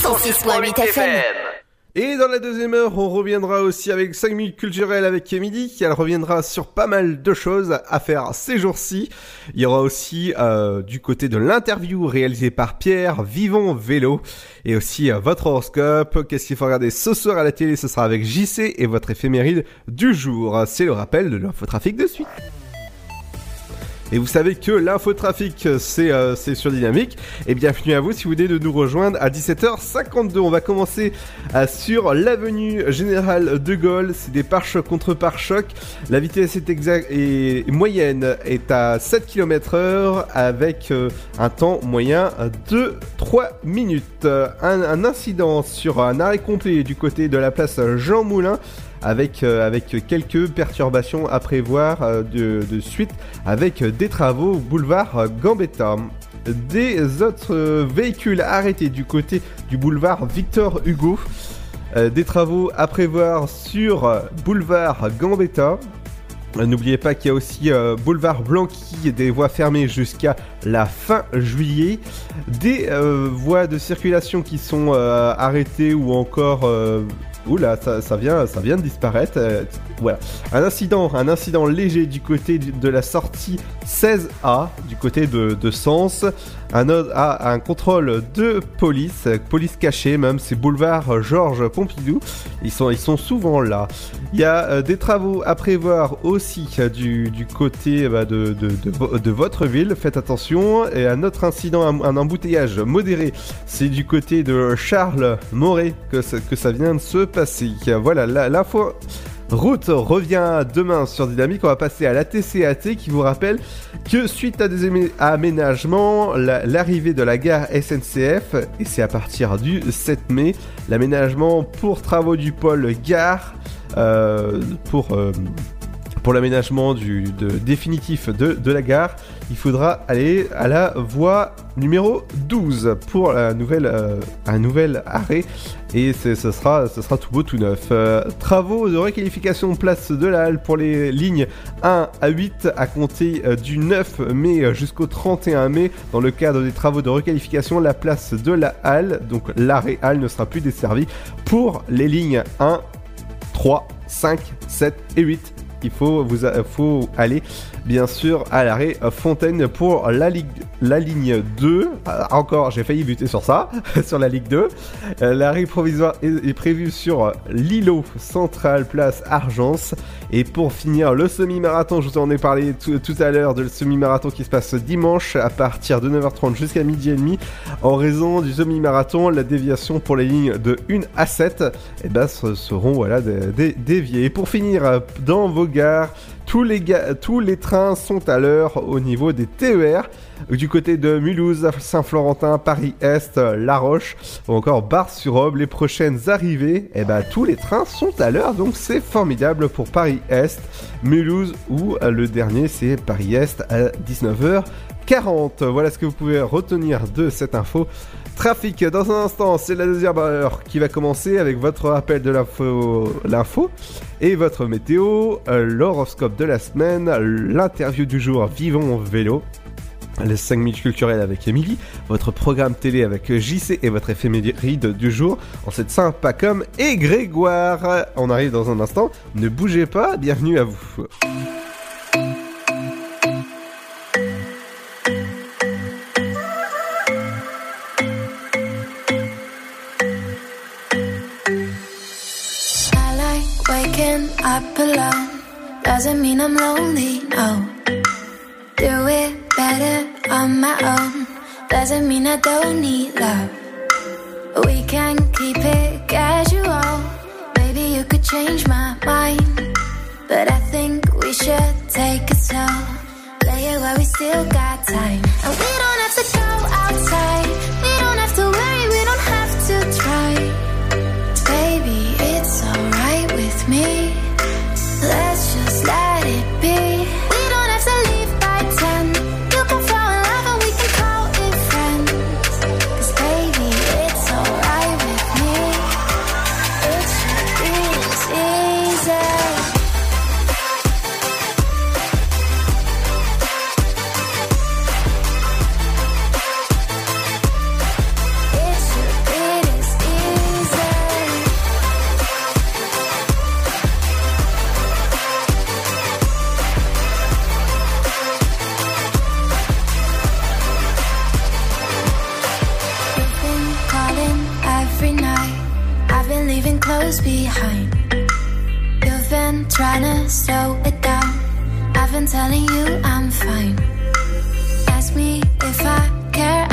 106.8 FM. Et dans la deuxième heure, on reviendra aussi avec 5 minutes culturelles avec Emily. Elle reviendra sur pas mal de choses à faire ces jours-ci. Il y aura aussi euh, du côté de l'interview réalisée par Pierre, Vivons Vélo. Et aussi euh, votre horoscope. Qu'est-ce qu'il faut regarder ce soir à la télé? Ce sera avec JC et votre éphéméride du jour. C'est le rappel de l'infotrafic de suite. Et vous savez que l'infotrafic, c'est euh, sur Dynamique. Et bienvenue à vous si vous venez de nous rejoindre à 17h52. On va commencer euh, sur l'avenue Générale de Gaulle. C'est des pare-chocs contre pare-chocs. La vitesse est, est moyenne est à 7 km heure avec euh, un temps moyen de 3 minutes. Un, un incident sur un arrêt complet du côté de la place Jean Moulin avec, euh, avec quelques perturbations à prévoir euh, de, suite avec des travaux boulevard Gambetta. Des autres véhicules arrêtés du côté du boulevard Victor Hugo. Euh, des travaux à prévoir sur boulevard Gambetta. N'oubliez pas qu'il y a aussi boulevard Blanqui, des voies fermées jusqu'à la fin juillet, des voies de circulation qui sont arrêtées ou encore Oula, ça, vient, ça vient de disparaître. euh, voilà. Un incident, un incident léger du côté de la sortie 16A, du côté de, de Sens. Un, contrôle de police, police cachée même, c'est boulevard Georges Pompidou. Ils sont, souvent là. Il y a euh, des travaux à prévoir aussi euh, du, côté bah, de, de, de vo- de votre ville. Faites attention. Et un autre incident, un, embouteillage modéré, c'est du côté de Charles Moret que, ça- vient de se passer. Voilà, la- l'info. Route revient demain sur Dynamique. On va passer à la TCAT qui vous rappelle que suite à des aménagements, la- l'arrivée de la gare SNCF, et c'est à partir du 7 mai, l'aménagement pour travaux du pôle gare, euh, pour, euh, pour l'aménagement définitif de la gare, il faudra aller à la voie numéro 12 pour la nouvelle, euh, un nouvel arrêt et ce sera, sera tout beau tout neuf. Euh, travaux de requalification place de la halle pour les lignes 1 à 8 à compter euh, du 9 mai jusqu'au 31 mai. Dans le cadre des travaux de requalification, la place de la halle, donc l'arrêt halle ne sera plus desservie pour les lignes 1, 3, 5, 7 et 8. Il faut, vous aller bien sûr à l'arrêt Fontaine pour la, ligne 2. Ah, encore, j'ai failli buter sur ça, sur la ligue 2. Euh, l'arrêt provisoire est, est prévu sur l'îlot central place Argence. Et pour finir, le semi-marathon, je vous en ai parlé tout, à l'heure de le semi-marathon qui se passe dimanche à partir de 9h30 jusqu'à midi et demi. En raison du semi-marathon, la déviation pour les lignes de 1 à 7 eh ben, se- seront voilà, dé- dé- déviées. Et pour finir, dans vos gares, tous les, tous les trains sont à l'heure au niveau des TER. Du côté de Mulhouse, Saint-Florentin, Paris-Est, La Roche ou encore Bar-sur-Aube, les prochaines arrivées, eh ben, tous les trains sont à l'heure, donc c'est formidable pour Paris-Est, Mulhouse ou euh, le dernier c'est Paris-Est à 19h40. Voilà ce que vous pouvez retenir de cette info. Trafic, dans un instant, c'est la deuxième heure qui va commencer avec votre rappel de l'info, et votre météo, euh, l'horoscope de la semaine, l'interview du jour Vivons vélo, les 5 minutes culturelles avec Émilie, votre programme télé avec JC et votre éphéméride du jour. En cette sympa comme et Grégoire. On arrive dans un instant, ne bougez pas, bienvenue à vous. Better on my own. Doesn't mean I don't need love. We can keep it casual. Maybe you could change my mind. But I think we should take it slow. Play it while we still got time. And we don't have to go outside. behind. You've been trying to slow it down. I've been telling you I'm fine. Ask me if I care.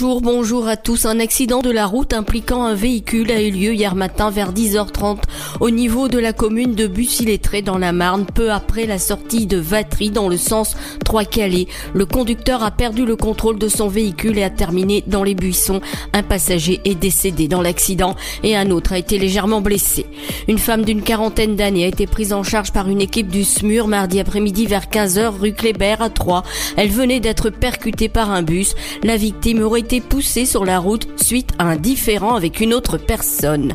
Bonjour, bonjour à tous. Un accident de la route impliquant un véhicule a eu lieu hier matin vers 10h30 au niveau de la commune de Bussy-Lettré dans la Marne, peu après la sortie de Vatry dans le sens Trois-Calais. Le conducteur a perdu le contrôle de son véhicule et a terminé dans les buissons. Un passager est décédé dans l'accident et un autre a été légèrement blessé. Une femme d'une quarantaine d'années a été prise en charge par une équipe du SMUR mardi après-midi vers 15h rue Kléber à Troyes. Elle venait d'être percutée par un bus. La victime aurait été poussée sur la route suite à un différend avec une autre personne.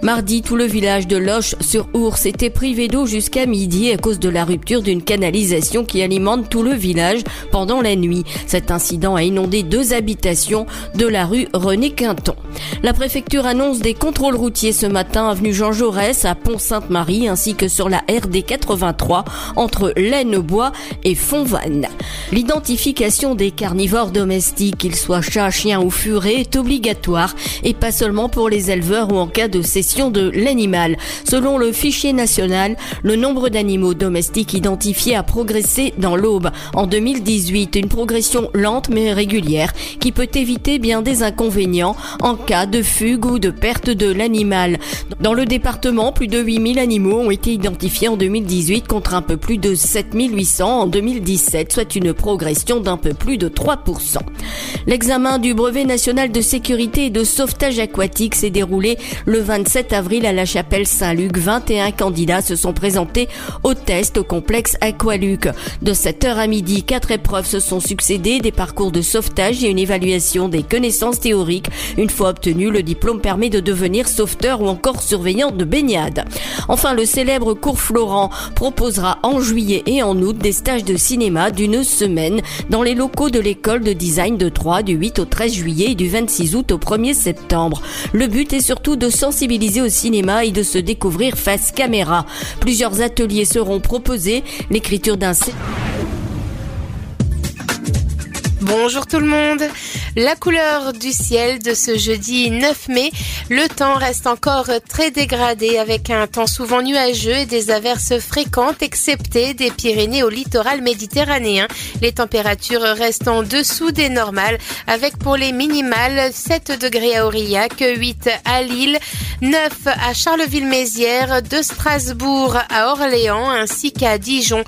Mardi, tout le village de Loche-sur-Ours était privé d'eau jusqu'à midi à cause de la rupture d'une canalisation qui alimente tout le village pendant la nuit. Cet incident a inondé deux habitations de la rue René Quinton. La préfecture annonce des contrôles routiers ce matin avenue Jean Jaurès à Pont-Sainte-Marie ainsi que sur la RD 83 entre Laine-Bois et Fontvannes. L'identification des carnivores domestiques, qu'ils soient chats, chiens ou furets, est obligatoire et pas seulement pour les éleveurs ou en cas de cession de l'animal. Selon le fichier national, le nombre d'animaux domestiques identifiés a progressé dans l'Aube. En 2018, une progression lente mais régulière qui peut éviter bien des inconvénients en cas de fugue ou de perte de l'animal. Dans le département, plus de 8000 animaux ont été identifiés en 2018 contre un peu plus de 7800 en 2017, soit une progression d'un peu plus de 3%. L'examen du brevet national de sécurité et de sauvetage aquatique s'est déroulé le 27 avril à la chapelle Saint-Luc. 21 candidats se sont présentés au test au complexe Aqualuc. De 7h à midi, quatre épreuves se sont succédées, des parcours de sauvetage et une évaluation des connaissances théoriques. Une fois obtenu, le diplôme permet de devenir sauveteur ou encore surveillant de baignade. Enfin, le célèbre cours Florent proposera en juillet et en août des stages de cinéma d'une semaine dans les locaux de l'école de design de Troyes du 8 au 13 juillet et du 26 août au 1er septembre. Le but est surtout de sensibiliser au cinéma et de se découvrir face caméra. Plusieurs ateliers seront proposés, l'écriture d'un Bonjour tout le monde. La couleur du ciel de ce jeudi 9 mai, le temps reste encore très dégradé avec un temps souvent nuageux et des averses fréquentes excepté des Pyrénées au littoral méditerranéen. Les températures restent en dessous des normales avec pour les minimales 7 degrés à Aurillac, 8 à Lille, 9 à Charleville-Mézières, de Strasbourg à Orléans ainsi qu'à Dijon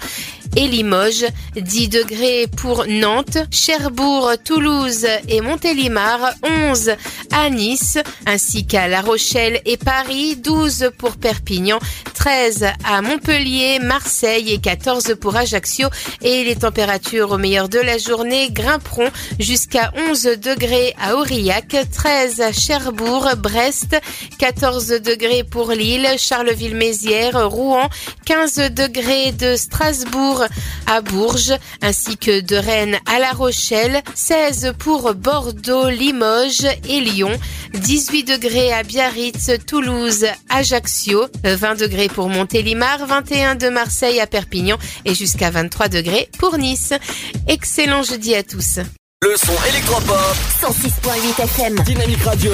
et Limoges, 10 degrés pour Nantes, Cherbourg, Toulouse et Montélimar, 11 à Nice, ainsi qu'à La Rochelle et Paris, 12 pour Perpignan, 13 à Montpellier, Marseille et 14 pour Ajaccio. Et les températures au meilleur de la journée grimperont jusqu'à 11 degrés à Aurillac, 13 à Cherbourg, Brest, 14 degrés pour Lille, Charleville-Mézières, Rouen, 15 degrés de Strasbourg à Bourges, ainsi que de Rennes à La Rochelle, 16 pour Bordeaux, Limoges et Lyon, 18 degrés à Biarritz, Toulouse, Ajaccio, 20 degrés pour Montélimar, 21 de Marseille à Perpignan et jusqu'à 23 degrés pour Nice. Excellent jeudi à tous. Le son électropop. 106.8 FM. Dynamique Radio.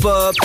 Électropop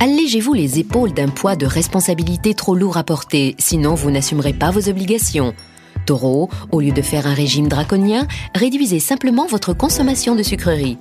Allégez-vous les épaules d'un poids de responsabilité trop lourd à porter, sinon vous n'assumerez pas vos obligations. Taureau, au lieu de faire un régime draconien, réduisez simplement votre consommation de sucreries.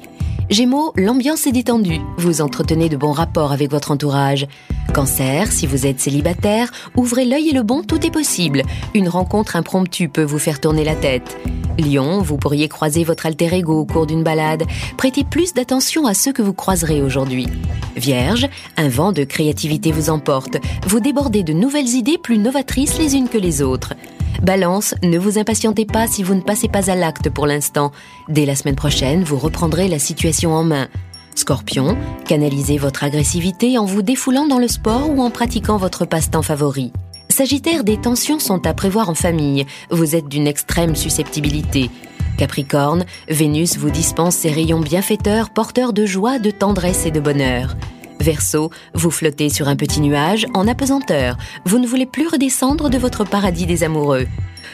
Gémeaux, l'ambiance est détendue, vous entretenez de bons rapports avec votre entourage. Cancer, si vous êtes célibataire, ouvrez l'œil et le bon, tout est possible. Une rencontre impromptue peut vous faire tourner la tête. Lion, vous pourriez croiser votre alter ego au cours d'une balade. Prêtez plus d'attention à ceux que vous croiserez aujourd'hui. Vierge, un vent de créativité vous emporte. Vous débordez de nouvelles idées plus novatrices les unes que les autres. Balance, ne vous impatientez pas si vous ne passez pas à l'acte pour l'instant. Dès la semaine prochaine, vous reprendrez la situation en main. Scorpion, canalisez votre agressivité en vous défoulant dans le sport ou en pratiquant votre passe-temps favori. Sagittaire, des tensions sont à prévoir en famille. Vous êtes d'une extrême susceptibilité. Capricorne, Vénus vous dispense ses rayons bienfaiteurs, porteurs de joie, de tendresse et de bonheur. Verseau, vous flottez sur un petit nuage en apesanteur. Vous ne voulez plus redescendre de votre paradis des amoureux.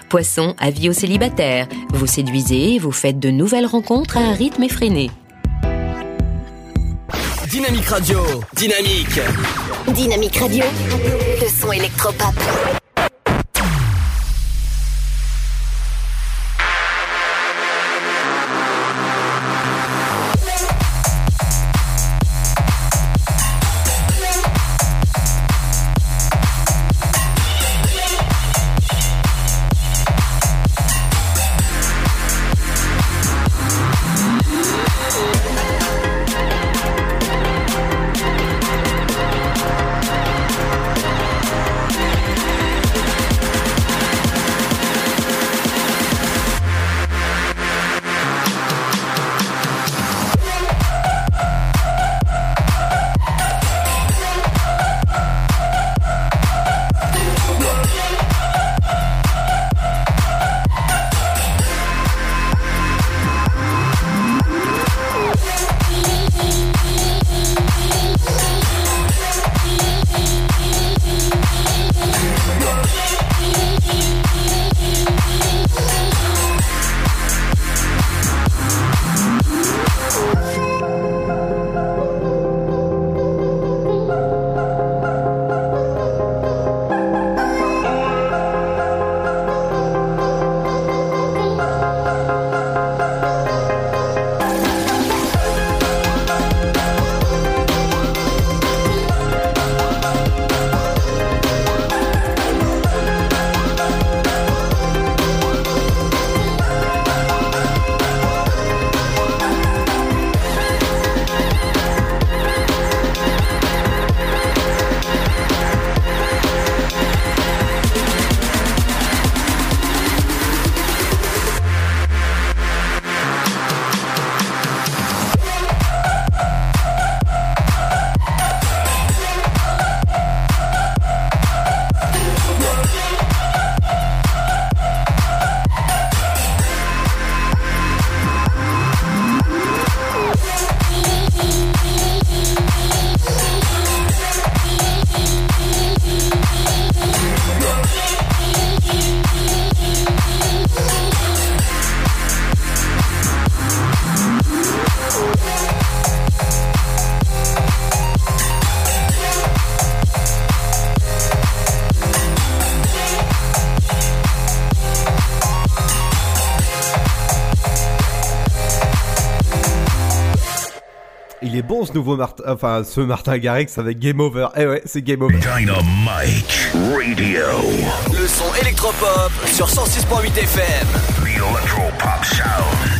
Poisson, avis aux célibataires. Vous séduisez, vous faites de nouvelles rencontres à un rythme effréné. Dynamique Radio. Dynamique. Dynamique Radio. Le son électropop. Ce nouveau Martin, enfin ce Martin Garrix avec Game Over. Eh ouais, c'est Game Over. Dynamite Radio. Le son électropop sur 106.8 FM. The Electropop Sound.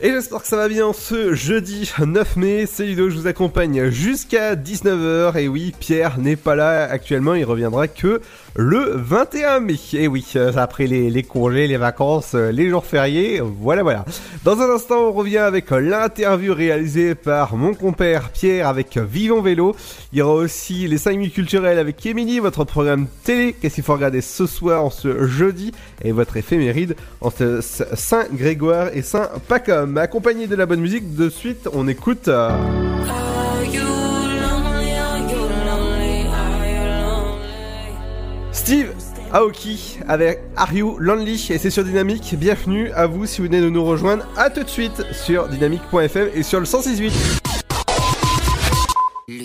Et j'espère que ça va bien ce jeudi 9 mai. C'est Ludo, je vous accompagne jusqu'à 19h. Et oui, Pierre n'est pas là actuellement, il reviendra que le 21 mai. Et oui, euh, après les, congés, les vacances, euh, les jours fériés, voilà voilà. Dans un instant, on revient avec l'interview réalisée par mon compère Pierre avec Vivons Vélo. Il y aura aussi les 5 minutes culturelles avec Emily, votre programme télé. Qu'est-ce qu'il faut regarder ce soir, en ce jeudi? Et votre éphéméride en ce Saint-Grégoire et Saint-Pacom. Accompagné de la bonne musique, de suite, on écoute... euh, Steve Aoki avec Are You et c'est sur Dynamique. Bienvenue à vous si vous venez de nous rejoindre. À tout de suite sur dynamique.fm et sur le 168.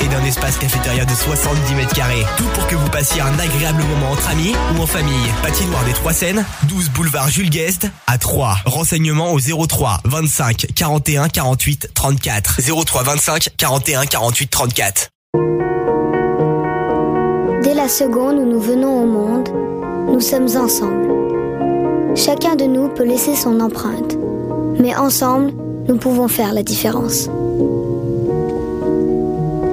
et d'un espace cafétéria de 70 mètres carrés. Tout pour que vous passiez un agréable moment entre amis ou en famille. Patinoire des Trois Seines, 12 boulevard Jules Guest à 3. Renseignements au 03 25 41 48 34. 03 25 41 48 34. Dès la seconde où nous venons au monde, nous sommes ensemble. Chacun de nous peut laisser son empreinte, mais ensemble, nous pouvons faire la différence.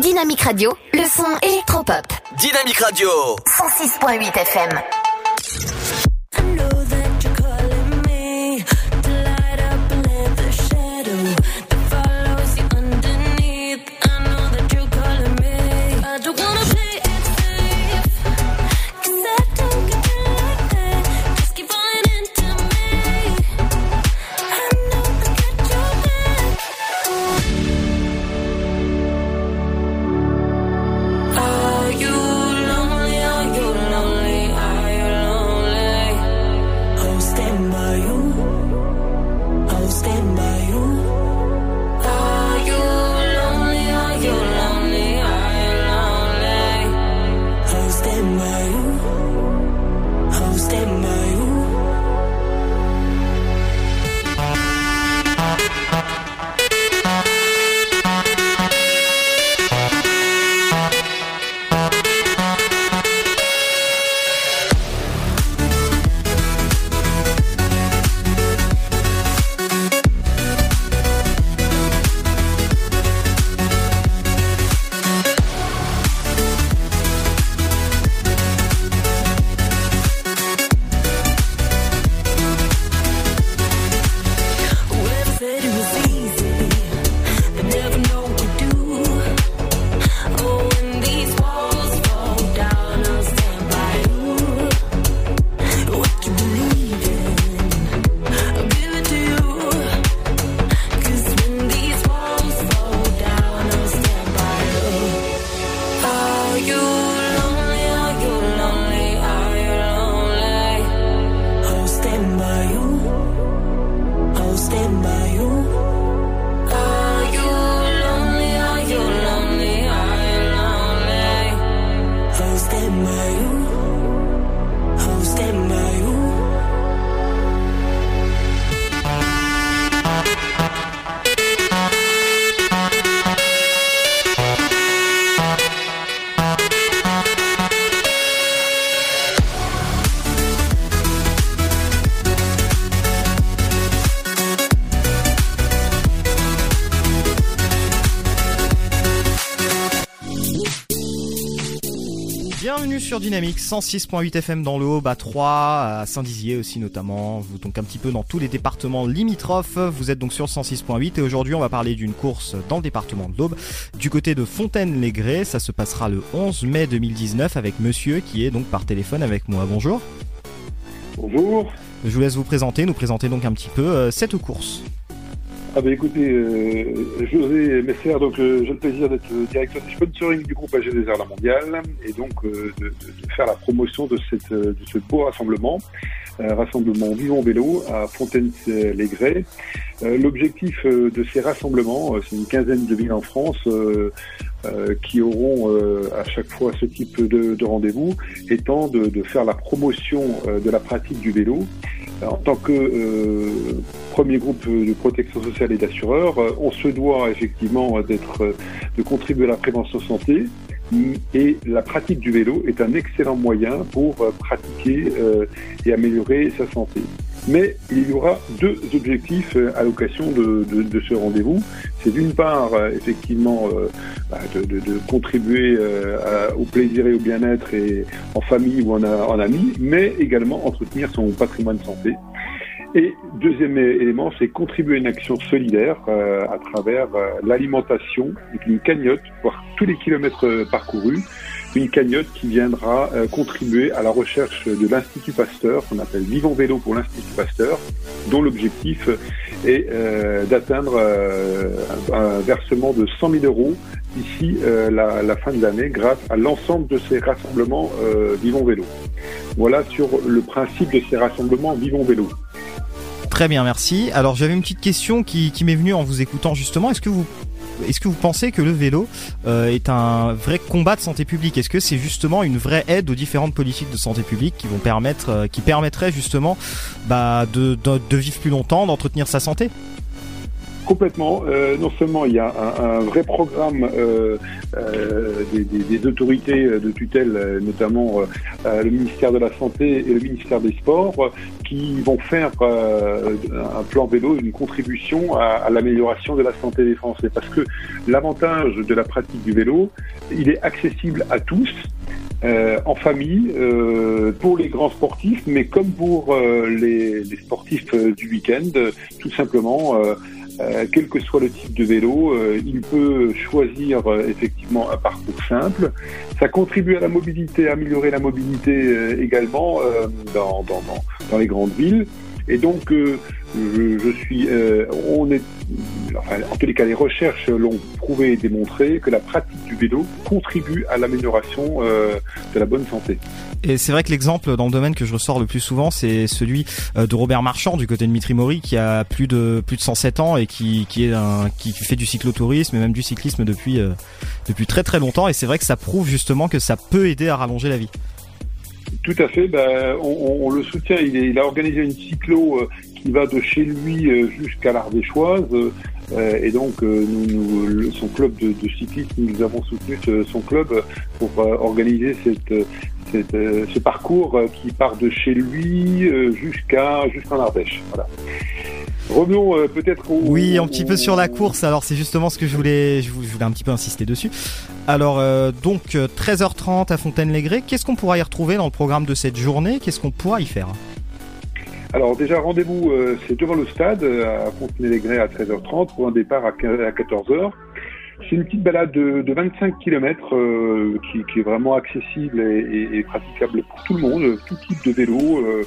Dynamique Radio, le son électropop. Dynamique Radio. 106.8 FM. Sur Dynamique 106.8 FM dans le Haut, à 3, à Saint-Dizier aussi notamment, vous donc un petit peu dans tous les départements limitrophes. Vous êtes donc sur 106.8 et aujourd'hui on va parler d'une course dans le département de l'Aube, du côté de Fontaine-les-Grès. Ça se passera le 11 mai 2019 avec monsieur qui est donc par téléphone avec moi. Bonjour. Bonjour. Je vous laisse vous présenter, nous présenter donc un petit peu euh, cette course. Ah bah écoutez, euh, José Messer, donc euh, j'ai le plaisir d'être le directeur du sponsoring du groupe AG Désert La Mondiale et donc euh, de, de- faire la promotion de, cette, euh, de ce beau rassemblement, euh, rassemblement Vivons Vélo à Fontaine-les-Grès. Euh, L'objectif euh, de ces rassemblements, euh, c'est une quinzaine de villes en France euh, euh, qui auront euh, à chaque fois ce type de, de rendez-vous, étant de, de faire la promotion euh, de la pratique du vélo. En tant que euh, premier groupe de protection sociale et d'assureurs, euh, on se doit effectivement d'être, euh, de contribuer à la prévention santé. Mm, Et la pratique du vélo est un excellent moyen pour pratiquer et améliorer sa santé. Mais il y aura deux objectifs euh, à l'occasion de, de- de ce rendez-vous. C'est d'une part, euh, effectivement, euh, bah, de, de- contribuer euh, au plaisir et au bien-être en famille ou en, amis, mais également entretenir son patrimoine santé. Et deuxième élément, c'est contribuer à une action solidaire euh, à travers euh, l'alimentation une cagnotte pour tous les kilomètres euh, parcourus, une cagnotte qui viendra euh, contribuer à la recherche de l'Institut Pasteur, qu'on appelle Vivons Vélo pour l'Institut Pasteur, dont l'objectif est euh, d'atteindre euh, un, versement de 100 000 euros d'ici la, fin de l'année grâce à l'ensemble de ces rassemblements Vivons Vélo. Voilà sur le principe de ces rassemblements Vivons Vélo. Très bien, merci. Alors j'avais une petite question qui m'est venue en vous écoutant justement. Est-ce que vous est-ce que vous pensez que le vélo euh, est un vrai combat de santé publique? Est-ce que c'est justement une vraie aide aux différentes politiques de santé publique qui vont permettre, euh, qui permettraient justement bah, de, vivre plus longtemps, d'entretenir sa santé? Complètement. Euh, non seulement il y a un, vrai programme euh, euh, des, autorités de tutelle, notamment le ministère de la Santé et le ministère des Sports, qui vont faire un plan vélo, une contribution à, l'amélioration de la santé des Français. Parce que l'avantage de la pratique du vélo, il est accessible à tous. en famille, pour les grands sportifs, mais comme pour les, sportifs du week-end, tout simplement, euh, quel que soit le type de vélo, euh, il peut choisir euh, effectivement un parcours simple. Ça contribue à la mobilité, à améliorer la mobilité euh, également euh, dans, dans, dans, les grandes villes. Et donc, je, je suis, euh, on est, enfin, en tous les cas, les recherches l'ont prouvé et démontré que la pratique du vélo contribue à l'amélioration euh, de la bonne santé. Et c'est vrai que l'exemple dans le domaine que je ressors le plus souvent, c'est celui euh, de Robert Marchand du côté de Mitri Mori, qui a plus de plus de 107 ans et qui qui est un qui fait du cyclotourisme et même du cyclisme depuis euh, depuis très très longtemps. Et c'est vrai que ça prouve justement que ça peut aider à rallonger la vie. Tout à fait, ben, on, on- on le soutient. Il, est- il a organisé une cyclo euh, qui va de chez lui euh, jusqu'à l'Ardéchoise. euh, et donc, euh, nous- le- son club de, de cyclisme, nous avons soutenu son club pour organiser cette, ce parcours qui part de chez lui jusqu'à jusqu'en Ardèche. Voilà. Revenons peut-être au, Oui, un petit peu sur la course. Alors c'est justement ce que je voulais, je vou- je voulais un petit peu insister dessus. Alors donc euh, 13h30 à Fontaine-les-Grès. Qu'est-ce qu'on pourra y retrouver dans le programme de cette journée? Qu'est-ce qu'on pourra y faire? Alors déjà, rendez-vous, euh, c'est devant le stade, euh, à Fontenay-les-Grès à 13h30, pour un départ à 15 à 14h. C'est une petite balade de, de 25 km qui, qui est vraiment accessible et, et- et praticable pour tout le monde, tout type de vélo euh,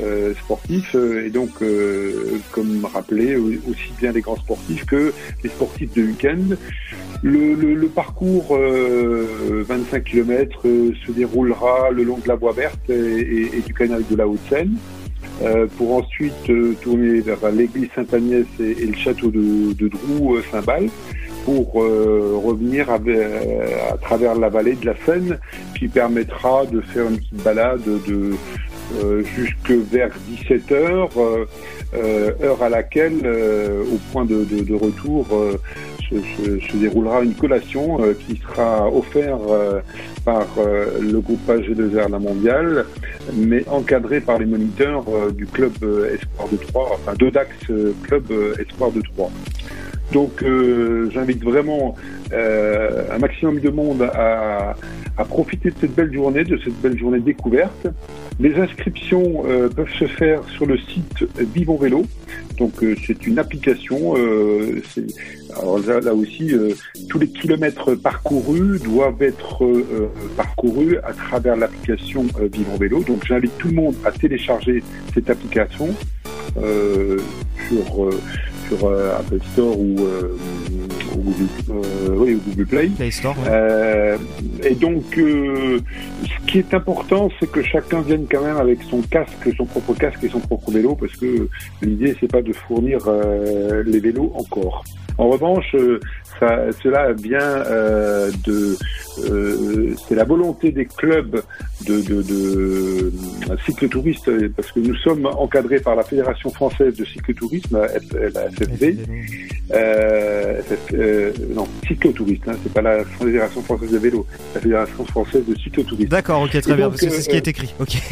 euh, sportif. euh, Et donc, euh, comme rappelé, au- aussi bien les grands sportifs que les sportifs de week-end. Le, le- le parcours euh, 25 km se déroulera le long de la voie verte et- et du canal de la Haute-Seine. Euh, pour ensuite euh, tourner vers l'église Sainte-Agnès et, le château de, de Drou euh, Saint-Bal pour revenir à, travers la vallée de la Seine qui permettra de faire une petite balade de jusque vers 17 heures, euh, euh, heure à laquelle, au point de, retour, se, déroulera une collation euh, qui sera offerte euh, par euh, le groupe AG2R La Mondiale, mais encadré par les moniteurs du club Espoir de Troyes, enfin euh, Club Espoir de Troyes. Donc euh, j'invite vraiment euh, un maximum de monde à, profiter de cette belle journée, de cette belle journée découverte. Les inscriptions euh, peuvent se faire sur le site Vivons Vélo. Donc c'est une application. alors là, là aussi, tous les kilomètres parcourus doivent être parcourus à travers l'application Vivons Vélo. Donc j'invite tout le monde à télécharger cette application sur sur euh, Apple Store ou, euh, ou Google, euh, oui, ou Google Play. Play Store, ouais. Et donc, ce qui est important, c'est que chacun vienne quand même avec son casque, son propre casque et son propre vélo, parce que l'idée, c'est pas de fournir les vélos encore. En revanche, euh, ça, cela vient euh, de, euh, c'est la volonté des clubs de, de, de cyclotouristes, parce que nous sommes encadrés par la Fédération française de cyclotourisme, la, FFV, euh, FF, euh, non, cyclotourisme, hein, c'est pas la Fédération française de vélo, la Fédération française de cyclotourisme. D'accord, ok, très bien, parce que c'est ce qui euh, est écrit. Ok.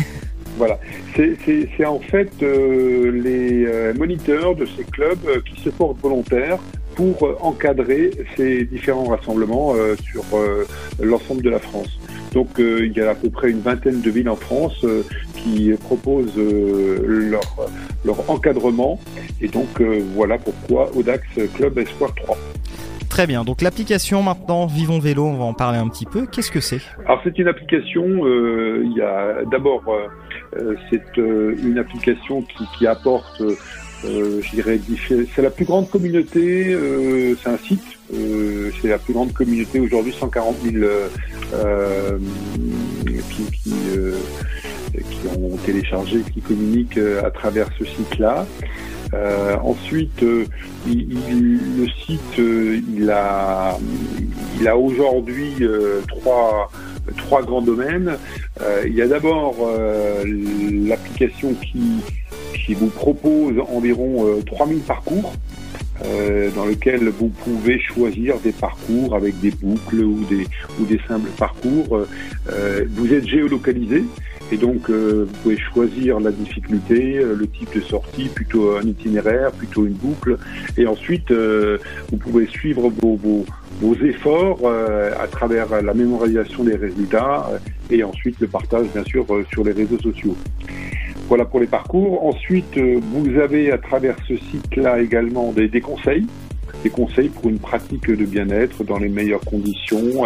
Voilà, c'est en fait euh, les euh, moniteurs de ces clubs euh, qui se portent volontaires pour euh, encadrer ces différents rassemblements euh, sur euh, l'ensemble de la France. Donc il y a à peu près une vingtaine de villes en France qui proposent leur, leur encadrement et donc voilà pourquoi Audax Club Espoir 3. Très bien, donc l'application maintenant, Vivons Vélo, on va en parler un petit peu. Qu'est-ce que c'est? Alors c'est une application, euh, il y a d'abord euh, c'est euh, une application qui, qui apporte, euh, je dirais, c'est la plus grande communauté, euh, c'est un site, euh, c'est la plus grande communauté aujourd'hui, 140 000 euh, euh, qui, qui, euh, qui ont téléchargé, qui communiquent à travers ce site-là. Ensuite, il- il- le site, il a, il a aujourd'hui trois, trois grands domaines. Il y a d'abord l'application qui, qui vous propose environ euh, 3000 parcours. euh, dans lequel vous pouvez choisir des parcours avec des boucles ou des, ou des simples parcours. Euh, vous êtes géolocalisé et donc euh, vous pouvez choisir la difficulté, euh, le type de sortie, plutôt un itinéraire, plutôt une boucle. Et ensuite, euh, vous pouvez suivre vos, vos, vos efforts euh, à travers la mémorisation des résultats euh, et ensuite le partage, bien sûr, euh, sur les réseaux sociaux. Voilà pour les parcours. Ensuite, euh, vous avez à travers ce site-là également des, des conseils, des conseils pour une pratique de bien-être dans les meilleures conditions,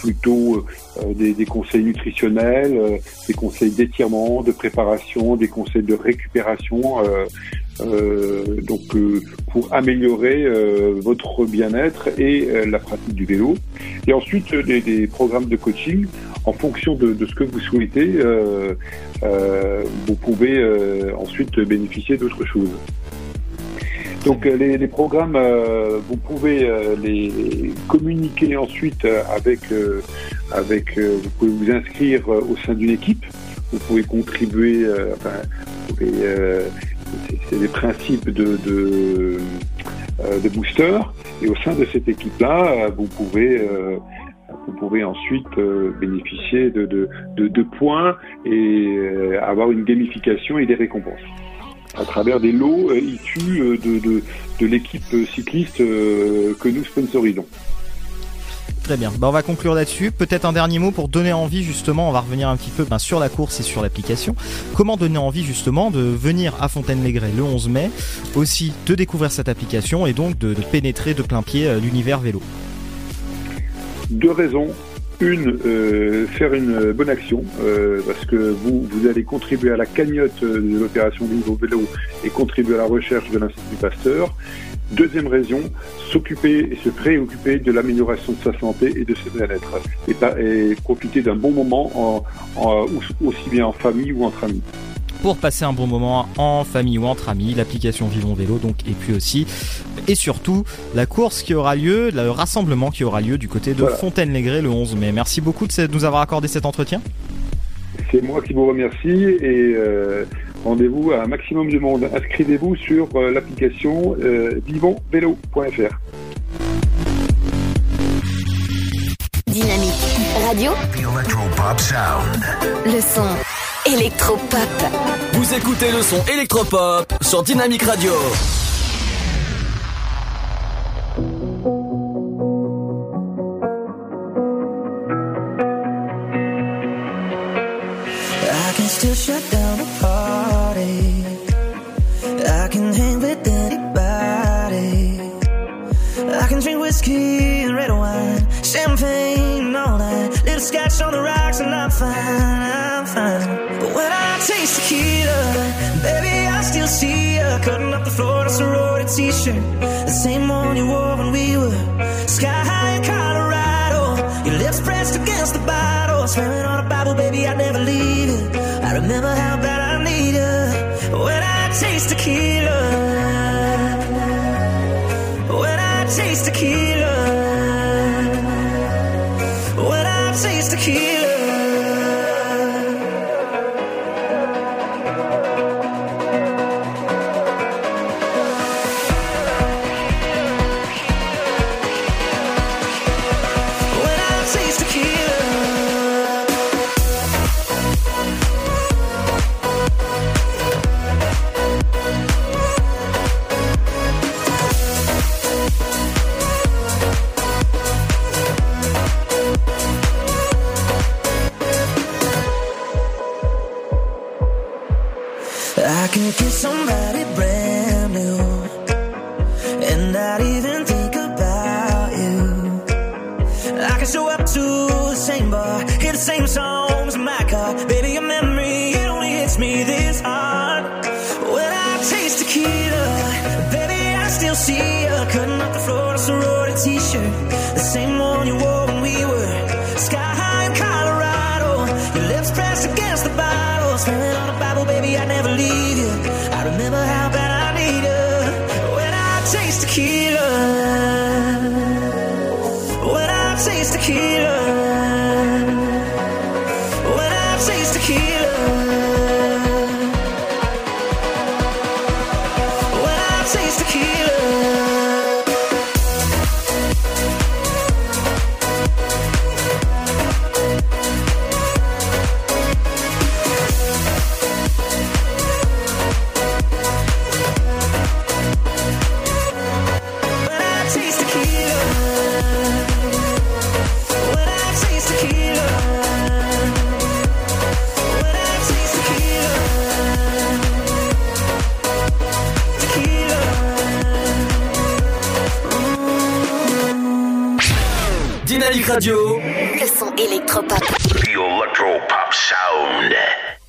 plutôt euh, des, des conseils nutritionnels, euh, des conseils d'étirement, de préparation, des conseils de récupération. euh, euh, donc euh, pour améliorer euh, votre bien-être et euh, la pratique du vélo. Et ensuite euh, des, des programmes de coaching en fonction de, de ce que vous souhaitez. euh, euh, vous pouvez euh, ensuite bénéficier d'autres choses. Donc euh, les, les programmes, euh, vous pouvez euh, les communiquer ensuite euh, avec, euh, avec euh, vous pouvez vous inscrire au sein d'une équipe. Vous pouvez contribuer, enfin, c'est- des principes de, de, de booster. Et au sein de cette équipe-là, vous pouvez vous pouvez ensuite euh, bénéficier de, de, de, de points et euh, avoir une gamification et des récompenses à travers des lots euh, issus euh, de, de, de l'équipe cycliste euh, que nous sponsorisons. Très bien. Bah, on va conclure là-dessus. Peut-être un dernier mot pour donner envie justement. On va revenir un petit peu ben, sur la course et sur l'application. Comment donner envie justement de venir à Fontaine-les-Grès le 11 mai, aussi de découvrir cette application et donc de, de pénétrer de plein pied l'univers vélo? Deux raisons. Une, euh, faire une bonne action, euh, parce que vous, vous allez contribuer à la cagnotte euh, de l'opération Vive au vélo et contribuer à la recherche de l'Institut Pasteur. Deuxième raison, s'occuper et se préoccuper de l'amélioration de sa santé et de ses bien-être, et, et profiter d'un bon moment en, en- aussi bien en famille ou entre amis. Pour passer un bon moment en famille ou entre amis, l'application Vivons Vélo donc et puis aussi et surtout la course qui aura lieu, le rassemblement qui aura lieu du côté de Voilà. Fontaine-les-Grès le 11 mai. Merci beaucoup de, nous avoir accordé cet entretien. C'est moi qui vous remercie et euh, rendez-vous à un maximum de monde. Inscrivez-vous sur euh, l'application euh, vivonsvélo.fr. Dynamique radio. The Electropop Sound. Le son électropop. Vous écoutez le son électropop sur Dynamique Radio. I can still shut down a party. I can hang with anybody. I can drink whiskey and red wine, champagne all night. Little scotch on the rocks and I'm fine, I'm fine. Tequila, baby, I still see you cutting up the floor in a sorority t-shirt, the same one you wore when we were sky high in Colorado. Your lips pressed against the bottle, swearing on a Bible, baby, I'd never leave you. I remember how bad I need you when I taste tequila. When I taste tequila. Son électropop. The Electro Pop Sound.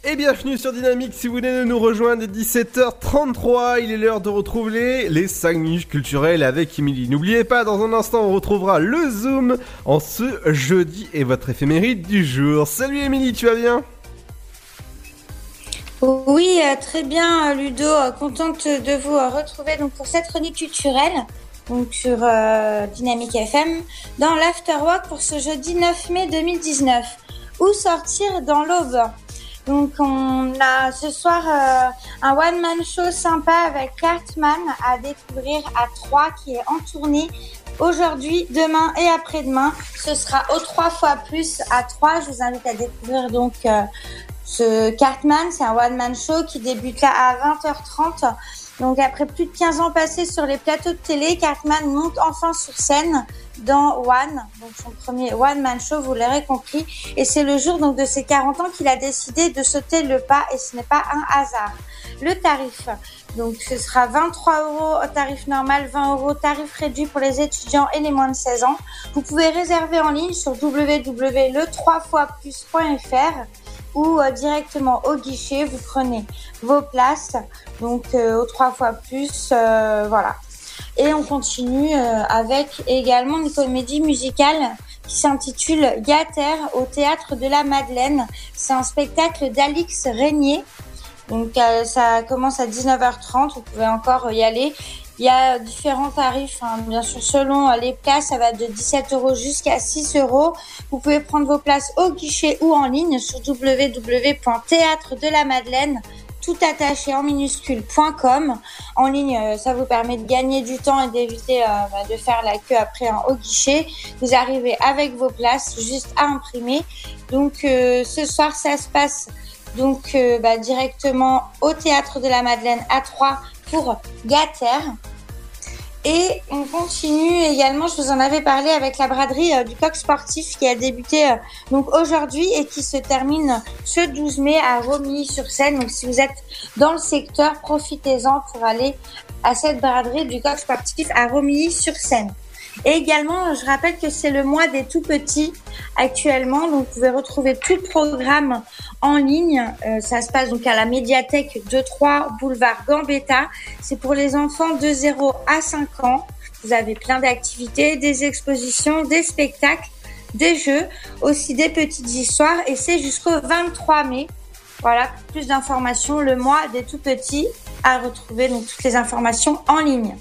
Et bienvenue sur Dynamique si vous venez de nous rejoindre à 17h33, il est l'heure de retrouver les 5 minutes culturelles avec Émilie. N'oubliez pas, dans un instant on retrouvera le Zoom en ce jeudi et votre éphéméride du jour. Salut Émilie, tu vas bien? Oui, euh, très bien, euh, Ludo. euh, Contente de vous retrouver donc pour cette chronique culturelle donc sur euh, Dynamique FM dans l'Afterwork pour ce jeudi 9 mai 2019. Où sortir dans l'aube? Donc on a ce soir euh, un one man show sympa avec Cartman à découvrir à 3 qui est en tournée aujourd'hui, demain et après-demain. Ce sera au 3 fois plus à 3. Je vous invite à découvrir donc euh, ce Cartman, c'est un one-man show qui débute là à 20h30. Donc après plus de 15 ans passés sur les plateaux de télé, Cartman monte enfin sur scène dans One, donc son premier one-man show, vous l'aurez compris. Et c'est le jour donc de ses 40 ans qu'il a décidé de sauter le pas et ce n'est pas un hasard. Le tarif, donc ce sera 23 euros tarif normal, 20 euros tarif réduit pour les étudiants et les moins de 16 ans. Vous pouvez réserver en ligne sur www.le3foisplus.fr ou euh, directement au guichet, vous prenez vos places, donc euh, au 3 fois plus, euh, voilà. Et on continue avec également une comédie musicale qui s'intitule Gater au théâtre de la Madeleine. C'est un spectacle d'Alix Régnier. Donc ça commence à 19h30, vous pouvez encore y aller. Il y a différents tarifs, hein. bien sûr selon euh, les places, ça va de 17 euros jusqu'à 6 euros. Vous pouvez prendre vos places au guichet ou en ligne sur www.théâtre-de-la-Madeleine tout attaché en minuscule.com. En ligne, euh, ça vous permet de gagner du temps et d'éviter euh, bah, de faire la queue après hein, au guichet. Vous arrivez avec vos places, juste à imprimer. Donc euh, ce soir, ça se passe donc bah, directement au théâtre de la Madeleine à 3 pour Gater. Et on continue également, je vous en avais parlé avec la braderie euh, du coq sportif qui a débuté euh, donc aujourd'hui et qui se termine ce 12 mai à Romilly-sur-Seine. Donc si vous êtes dans le secteur, profitez-en pour aller à cette braderie du coq sportif à Romilly-sur-Seine. Et également, je rappelle que c'est le mois des tout petits actuellement, donc vous pouvez retrouver tout le programme en ligne. Euh, ça se passe donc à la médiathèque 2-3 boulevard Gambetta. C'est pour les enfants de 0 à 5 ans. Vous avez plein d'activités, des expositions, des spectacles, des jeux, aussi des petites histoires et c'est jusqu'au 23 mai. Voilà, plus d'informations, le mois des tout petits à retrouver donc toutes les informations en ligne.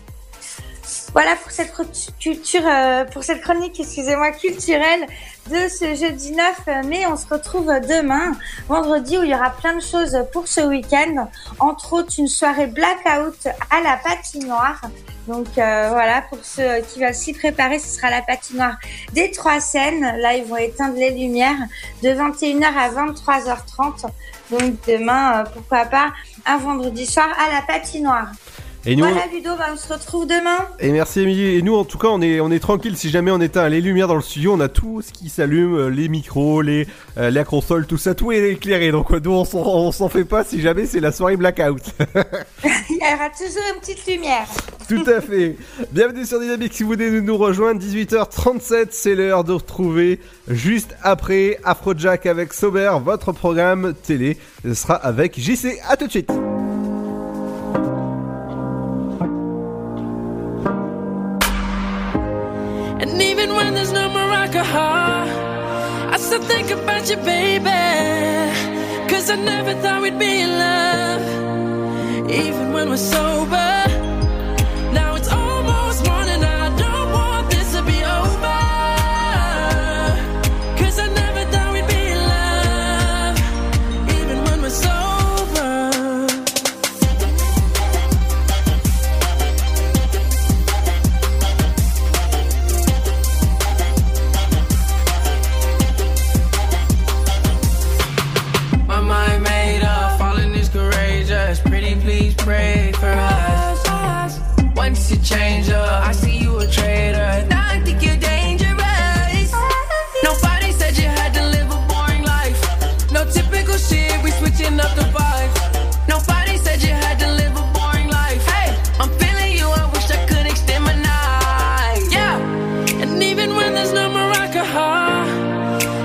Voilà pour cette culture, euh, pour cette chronique, excusez-moi, culturelle de ce jeudi 9 mai. On se retrouve demain, vendredi, où il y aura plein de choses pour ce week-end. Entre autres, une soirée blackout à la patinoire. Donc euh, voilà, pour ceux qui veulent s'y préparer, ce sera la patinoire des trois scènes. Là, ils vont éteindre les lumières de 21h à 23h30. Donc demain, euh, pourquoi pas, un vendredi soir à la patinoire. Et nous, Voilà Ludo, bah, on se retrouve demain. Et merci Émilie. Et nous, en tout cas, on est, on est tranquille. Si jamais on éteint les lumières dans le studio, on a tout ce qui s'allume, euh, les micros, les, euh, la console, tout ça, tout est éclairé. Donc nous, on s'en, on s'en fait pas si jamais c'est la soirée blackout. Il y aura toujours une petite lumière. tout à fait. Bienvenue sur Dynamique. Si vous voulez nous rejoindre, 18h37, c'est l'heure de retrouver juste après Afrojack avec Sober, votre programme télé Ce sera avec JC. À tout de suite. Alcohol, I still think about you, baby. Cause I never thought we'd be in love, even when we're sober. Once you change up, I see you a traitor. Now I think you're dangerous. Nobody said you had to live a boring life. No typical shit, we switching up the vibe. Nobody said you had to live a boring life. Hey, I'm feeling you, I wish I could extend my night. Yeah, and even when there's no alcohol.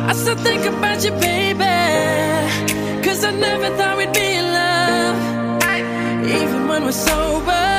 I still think about you, baby. Cause I never thought we'd be in love. Even when we're sober.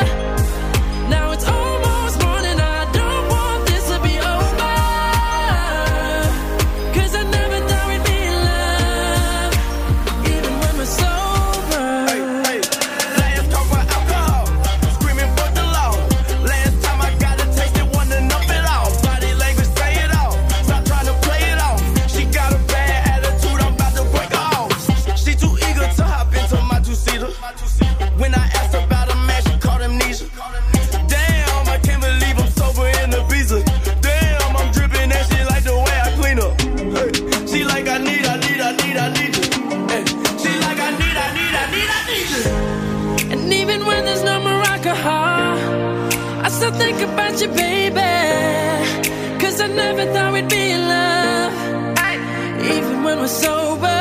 You, baby. Cause I never thought we'd be in love. Even when we're sober.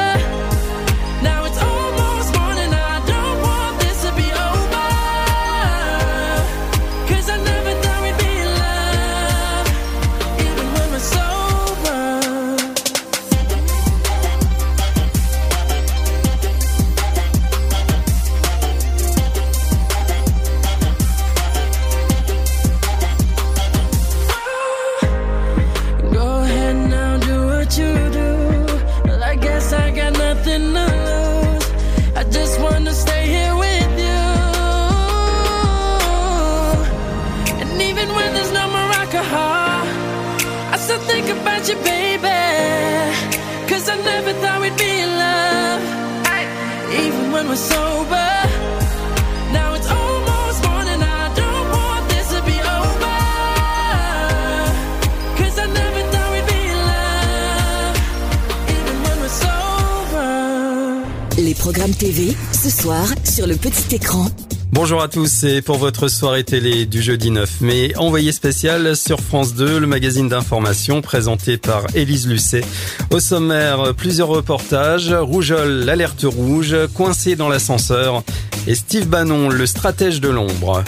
Le petit écran. Bonjour à tous et pour votre soirée télé du jeudi 9 mai, envoyé spécial sur France 2, le magazine d'information présenté par Élise Lucet. Au sommaire, plusieurs reportages, Rougeole, l'alerte rouge, coincé dans l'ascenseur et Steve Bannon, le stratège de l'ombre.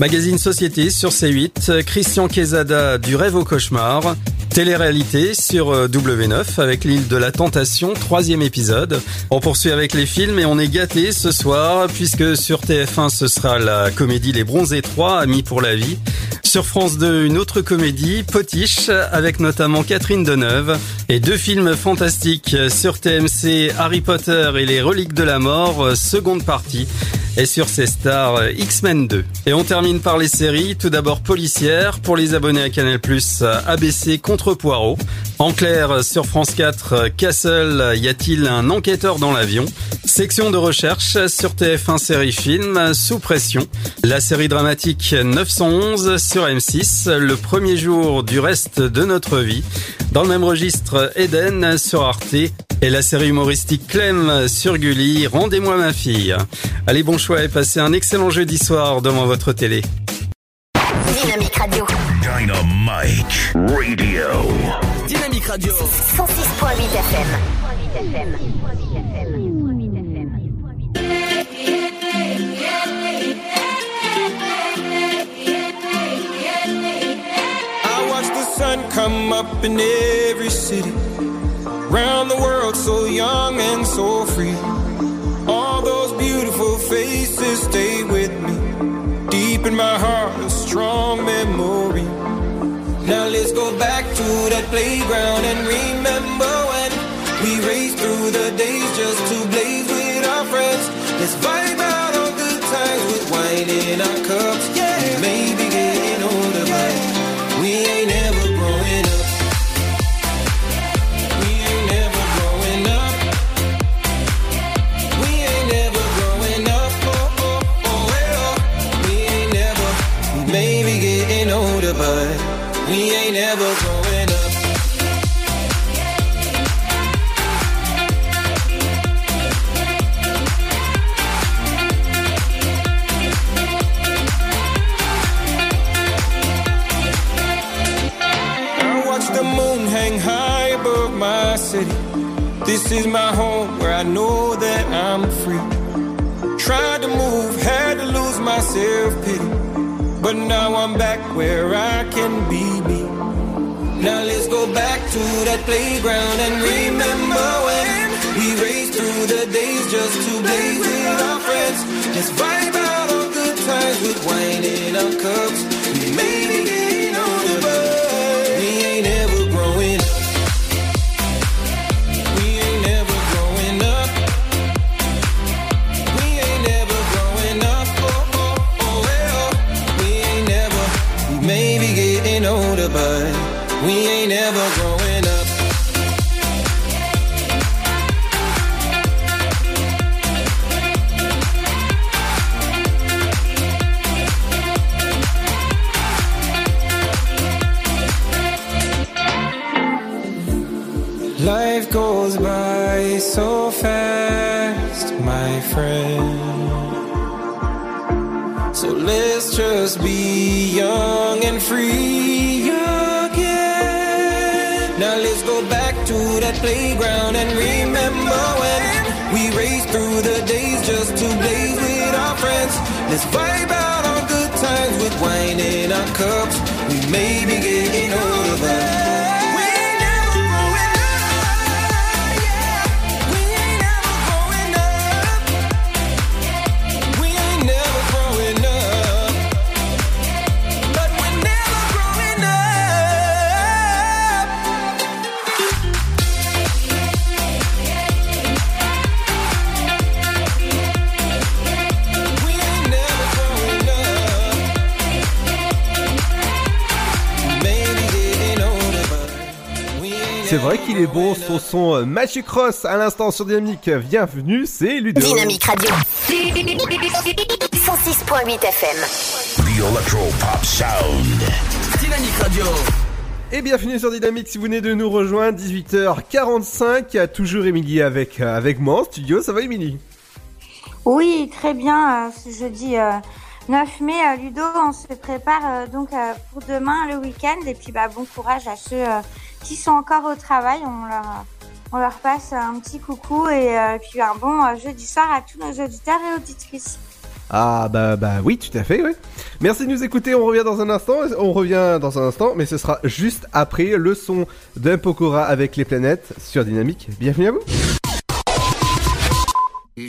Magazine Société sur C8, Christian Quesada du rêve au cauchemar, Télé-réalité sur euh, W9 avec l'île de la tentation, troisième épisode. On poursuit avec les films et on est gâté ce soir puisque sur TF1 ce sera la comédie Les Bronzés 3, Amis pour la vie. Sur France 2, une autre comédie, Potiche, avec notamment Catherine Deneuve. Et deux films fantastiques sur TMC, Harry Potter et les Reliques de la Mort, euh, seconde partie. Et sur ces stars, euh, X-Men 2. Et on termine par les séries, tout d'abord policières, pour les abonnés à Canal+, euh, ABC contre Poirot. En clair, sur France 4, Castle, y a-t-il un enquêteur dans l'avion? Section de recherche sur TF1 série film, Sous pression. La série dramatique 911 sur M6, le premier jour du reste de notre vie. Dans le même registre, Eden sur Arte. Et la série humoristique Clem sur Gulli, Rendez-moi ma fille. Allez, bon choix et passez un excellent jeudi soir devant votre télé. Dynamique Radio. Dynamite Radio. Dynamique Radio. 106.8 FM. I watch the sun come up in every city. Round the world, so young and so free. All those beautiful faces stay with me. Deep in my heart, a strong memory. Now let's go back to that playground and remember when we raced through the days just to blaze with our friends. Let's vibe out on good times with wine in our cups. This is my home where I know that I'm free. Tried to move, had to lose my self pity. But now I'm back where I can be me. Now let's go back to that playground and remember when we raced through the days just to blaze with our friends. Let's vibe out on good times with wine in our cups. Friend. So let's just be young and free again. Now let's go back to that playground and remember when we raced through the days just to blaze with our friends. Let's vibe out on good times with wine in our cups. We may be getting older, vrai qu'il est bon son son euh, Magic Cross à l'instant sur Dynamique. Bienvenue, c'est Ludo. Dynamique Radio. 106.8 FM. The Electro Pop Sound. Dynamique Radio. Et bienvenue sur Dynamique si vous venez de nous rejoindre, 18h45, il y a toujours Émilie avec, euh, avec moi en studio, ça va Émilie? Oui, très bien. euh, Ce jeudi euh, 9 mai, Ludo, on se prépare euh, donc euh, pour demain le week-end. Et puis, bah, bon courage à ceux euh, qui sont encore au travail. On leur, passe un petit coucou et euh, puis un bon euh, jeudi soir à tous nos auditeurs et auditrices. Ah bah bah oui, tout à fait, oui. Merci de nous écouter, on revient dans un instant, on revient dans un instant, mais ce sera juste après le son d'un Pokora avec les planètes sur Dynamique. Bienvenue à vous.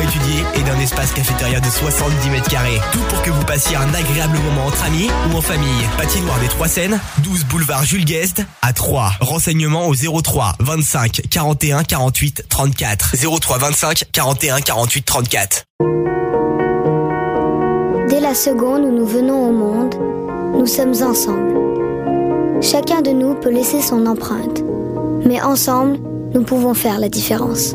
étudiée et d'un espace cafétéria de 70 mètres carrés. Tout pour que vous passiez un agréable moment entre amis ou en famille. Patinoire des Trois Seines, 12 boulevard Jules Guest à 3. Renseignements au 03 25 41 48 34. 03 25 41 48 34. Dès la seconde où nous venons au monde, nous sommes ensemble. Chacun de nous peut laisser son empreinte, mais ensemble, nous pouvons faire la différence.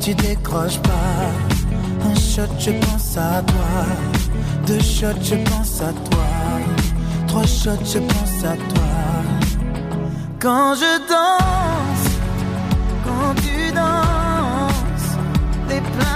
Tu décroches pas. Un shot, je pense à toi. Deux shots, je pense à toi. Trois shots, je pense à toi. Quand je danse, quand tu danses, les planètes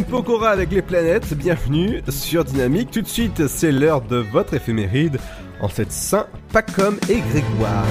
Pokora avec les planètes, bienvenue sur Dynamique. Tout de suite, c'est l'heure de votre éphéméride en cette Saint Pacom et Grégoire.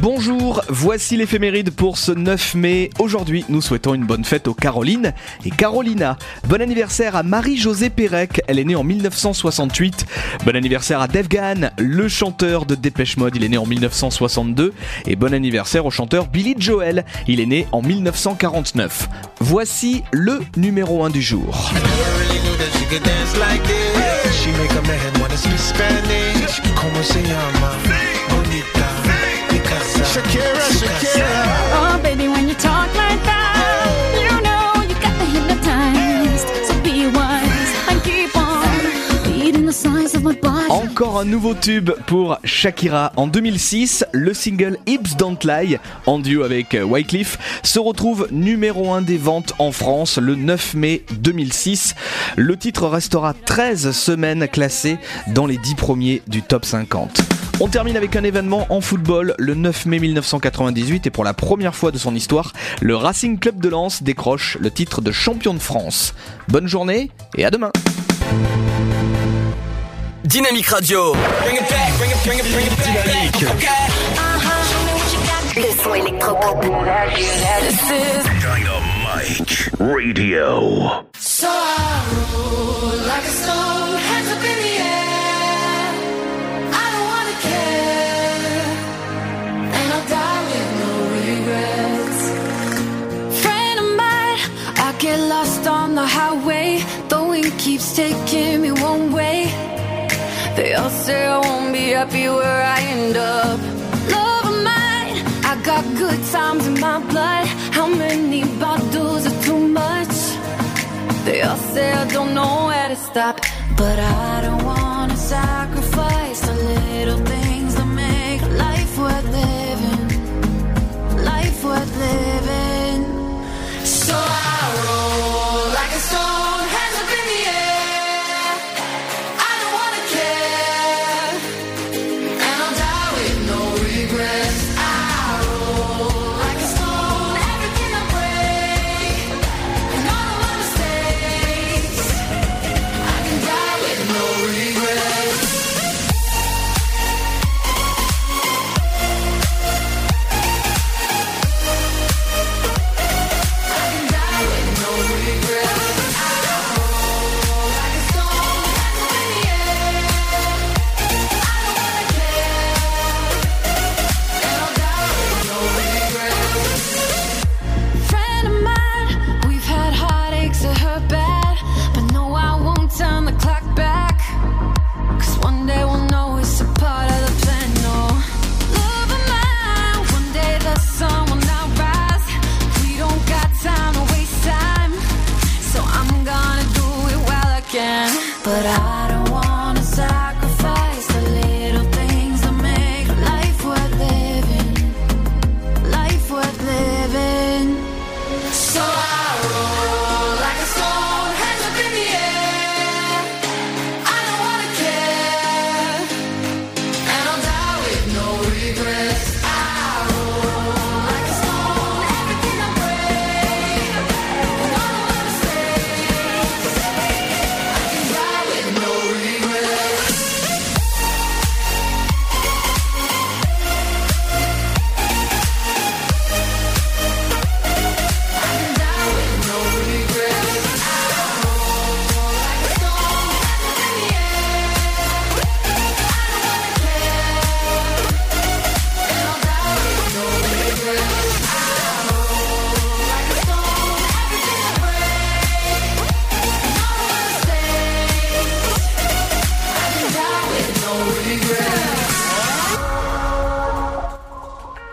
Bonjour, voici l'éphéméride pour ce 9 mai. Aujourd'hui, nous souhaitons une bonne fête aux Caroline et Carolina. Bon anniversaire à Marie-Josée Pérec, elle est née en 1968. Bon anniversaire à Dave Gahan, le chanteur de Dépêche Mode, il est né en 1962. Et bon anniversaire au chanteur Billy Joel, il est né en 1949. Voici le numéro 1 du jour. really knew that she could dance like this. She make a man wanna speak Spanish. Como se llama? Bonita. Shakira, Shakira. Oh, baby, when you talk like that, Encore un nouveau tube pour Shakira. En 2006, le single Hips Don't Lie, en duo avec euh, Wycliffe, se retrouve numéro 1 des ventes en France le 9 mai 2006. Le titre restera 13 semaines classé dans les 10 premiers du top 50. On termine avec un événement en football le 9 mai 1998 et pour la première fois de son histoire, le Racing Club de Lens décroche le titre de champion de France. Bonne journée et à demain. Dynamique Radio. Dynamique. Le son électropop. Dynamite Radio. So I roll like a stone, hands up in the air. I don't wanna care, and I'll die with no regrets. Friend of mine, I get lost on the highway. The wind keeps taking me one way. They all say I won't be happy where I end up. Love of mine, I got good times in my blood. How many bottles are too much? They all say I don't know where to stop, but I don't wanna sacrifice the little things that make life worth living. Life worth living.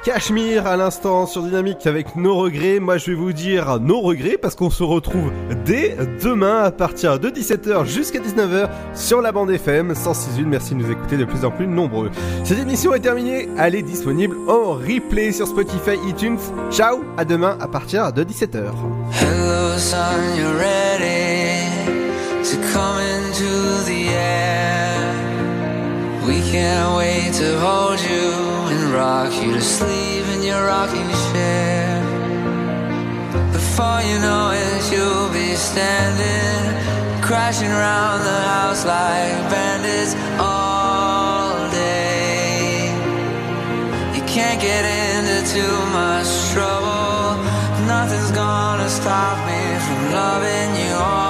Cachemire à l'instant sur Dynamique avec nos regrets. Moi je vais vous dire nos regrets parce qu'on se retrouve dès demain à partir de 17h jusqu'à 19h sur la bande FM 106.1. Merci de nous écouter de plus en plus nombreux. Cette émission est terminée. Elle est disponible en replay sur Spotify, iTunes. Ciao, à demain à partir de 17h. Hello, son, you're ready. We can't wait to hold you and rock you to sleep in your rocking chair. Before you know it, you'll be standing, crashing around the house like bandits all day. You can't get into too much trouble. Nothing's gonna stop me from loving you all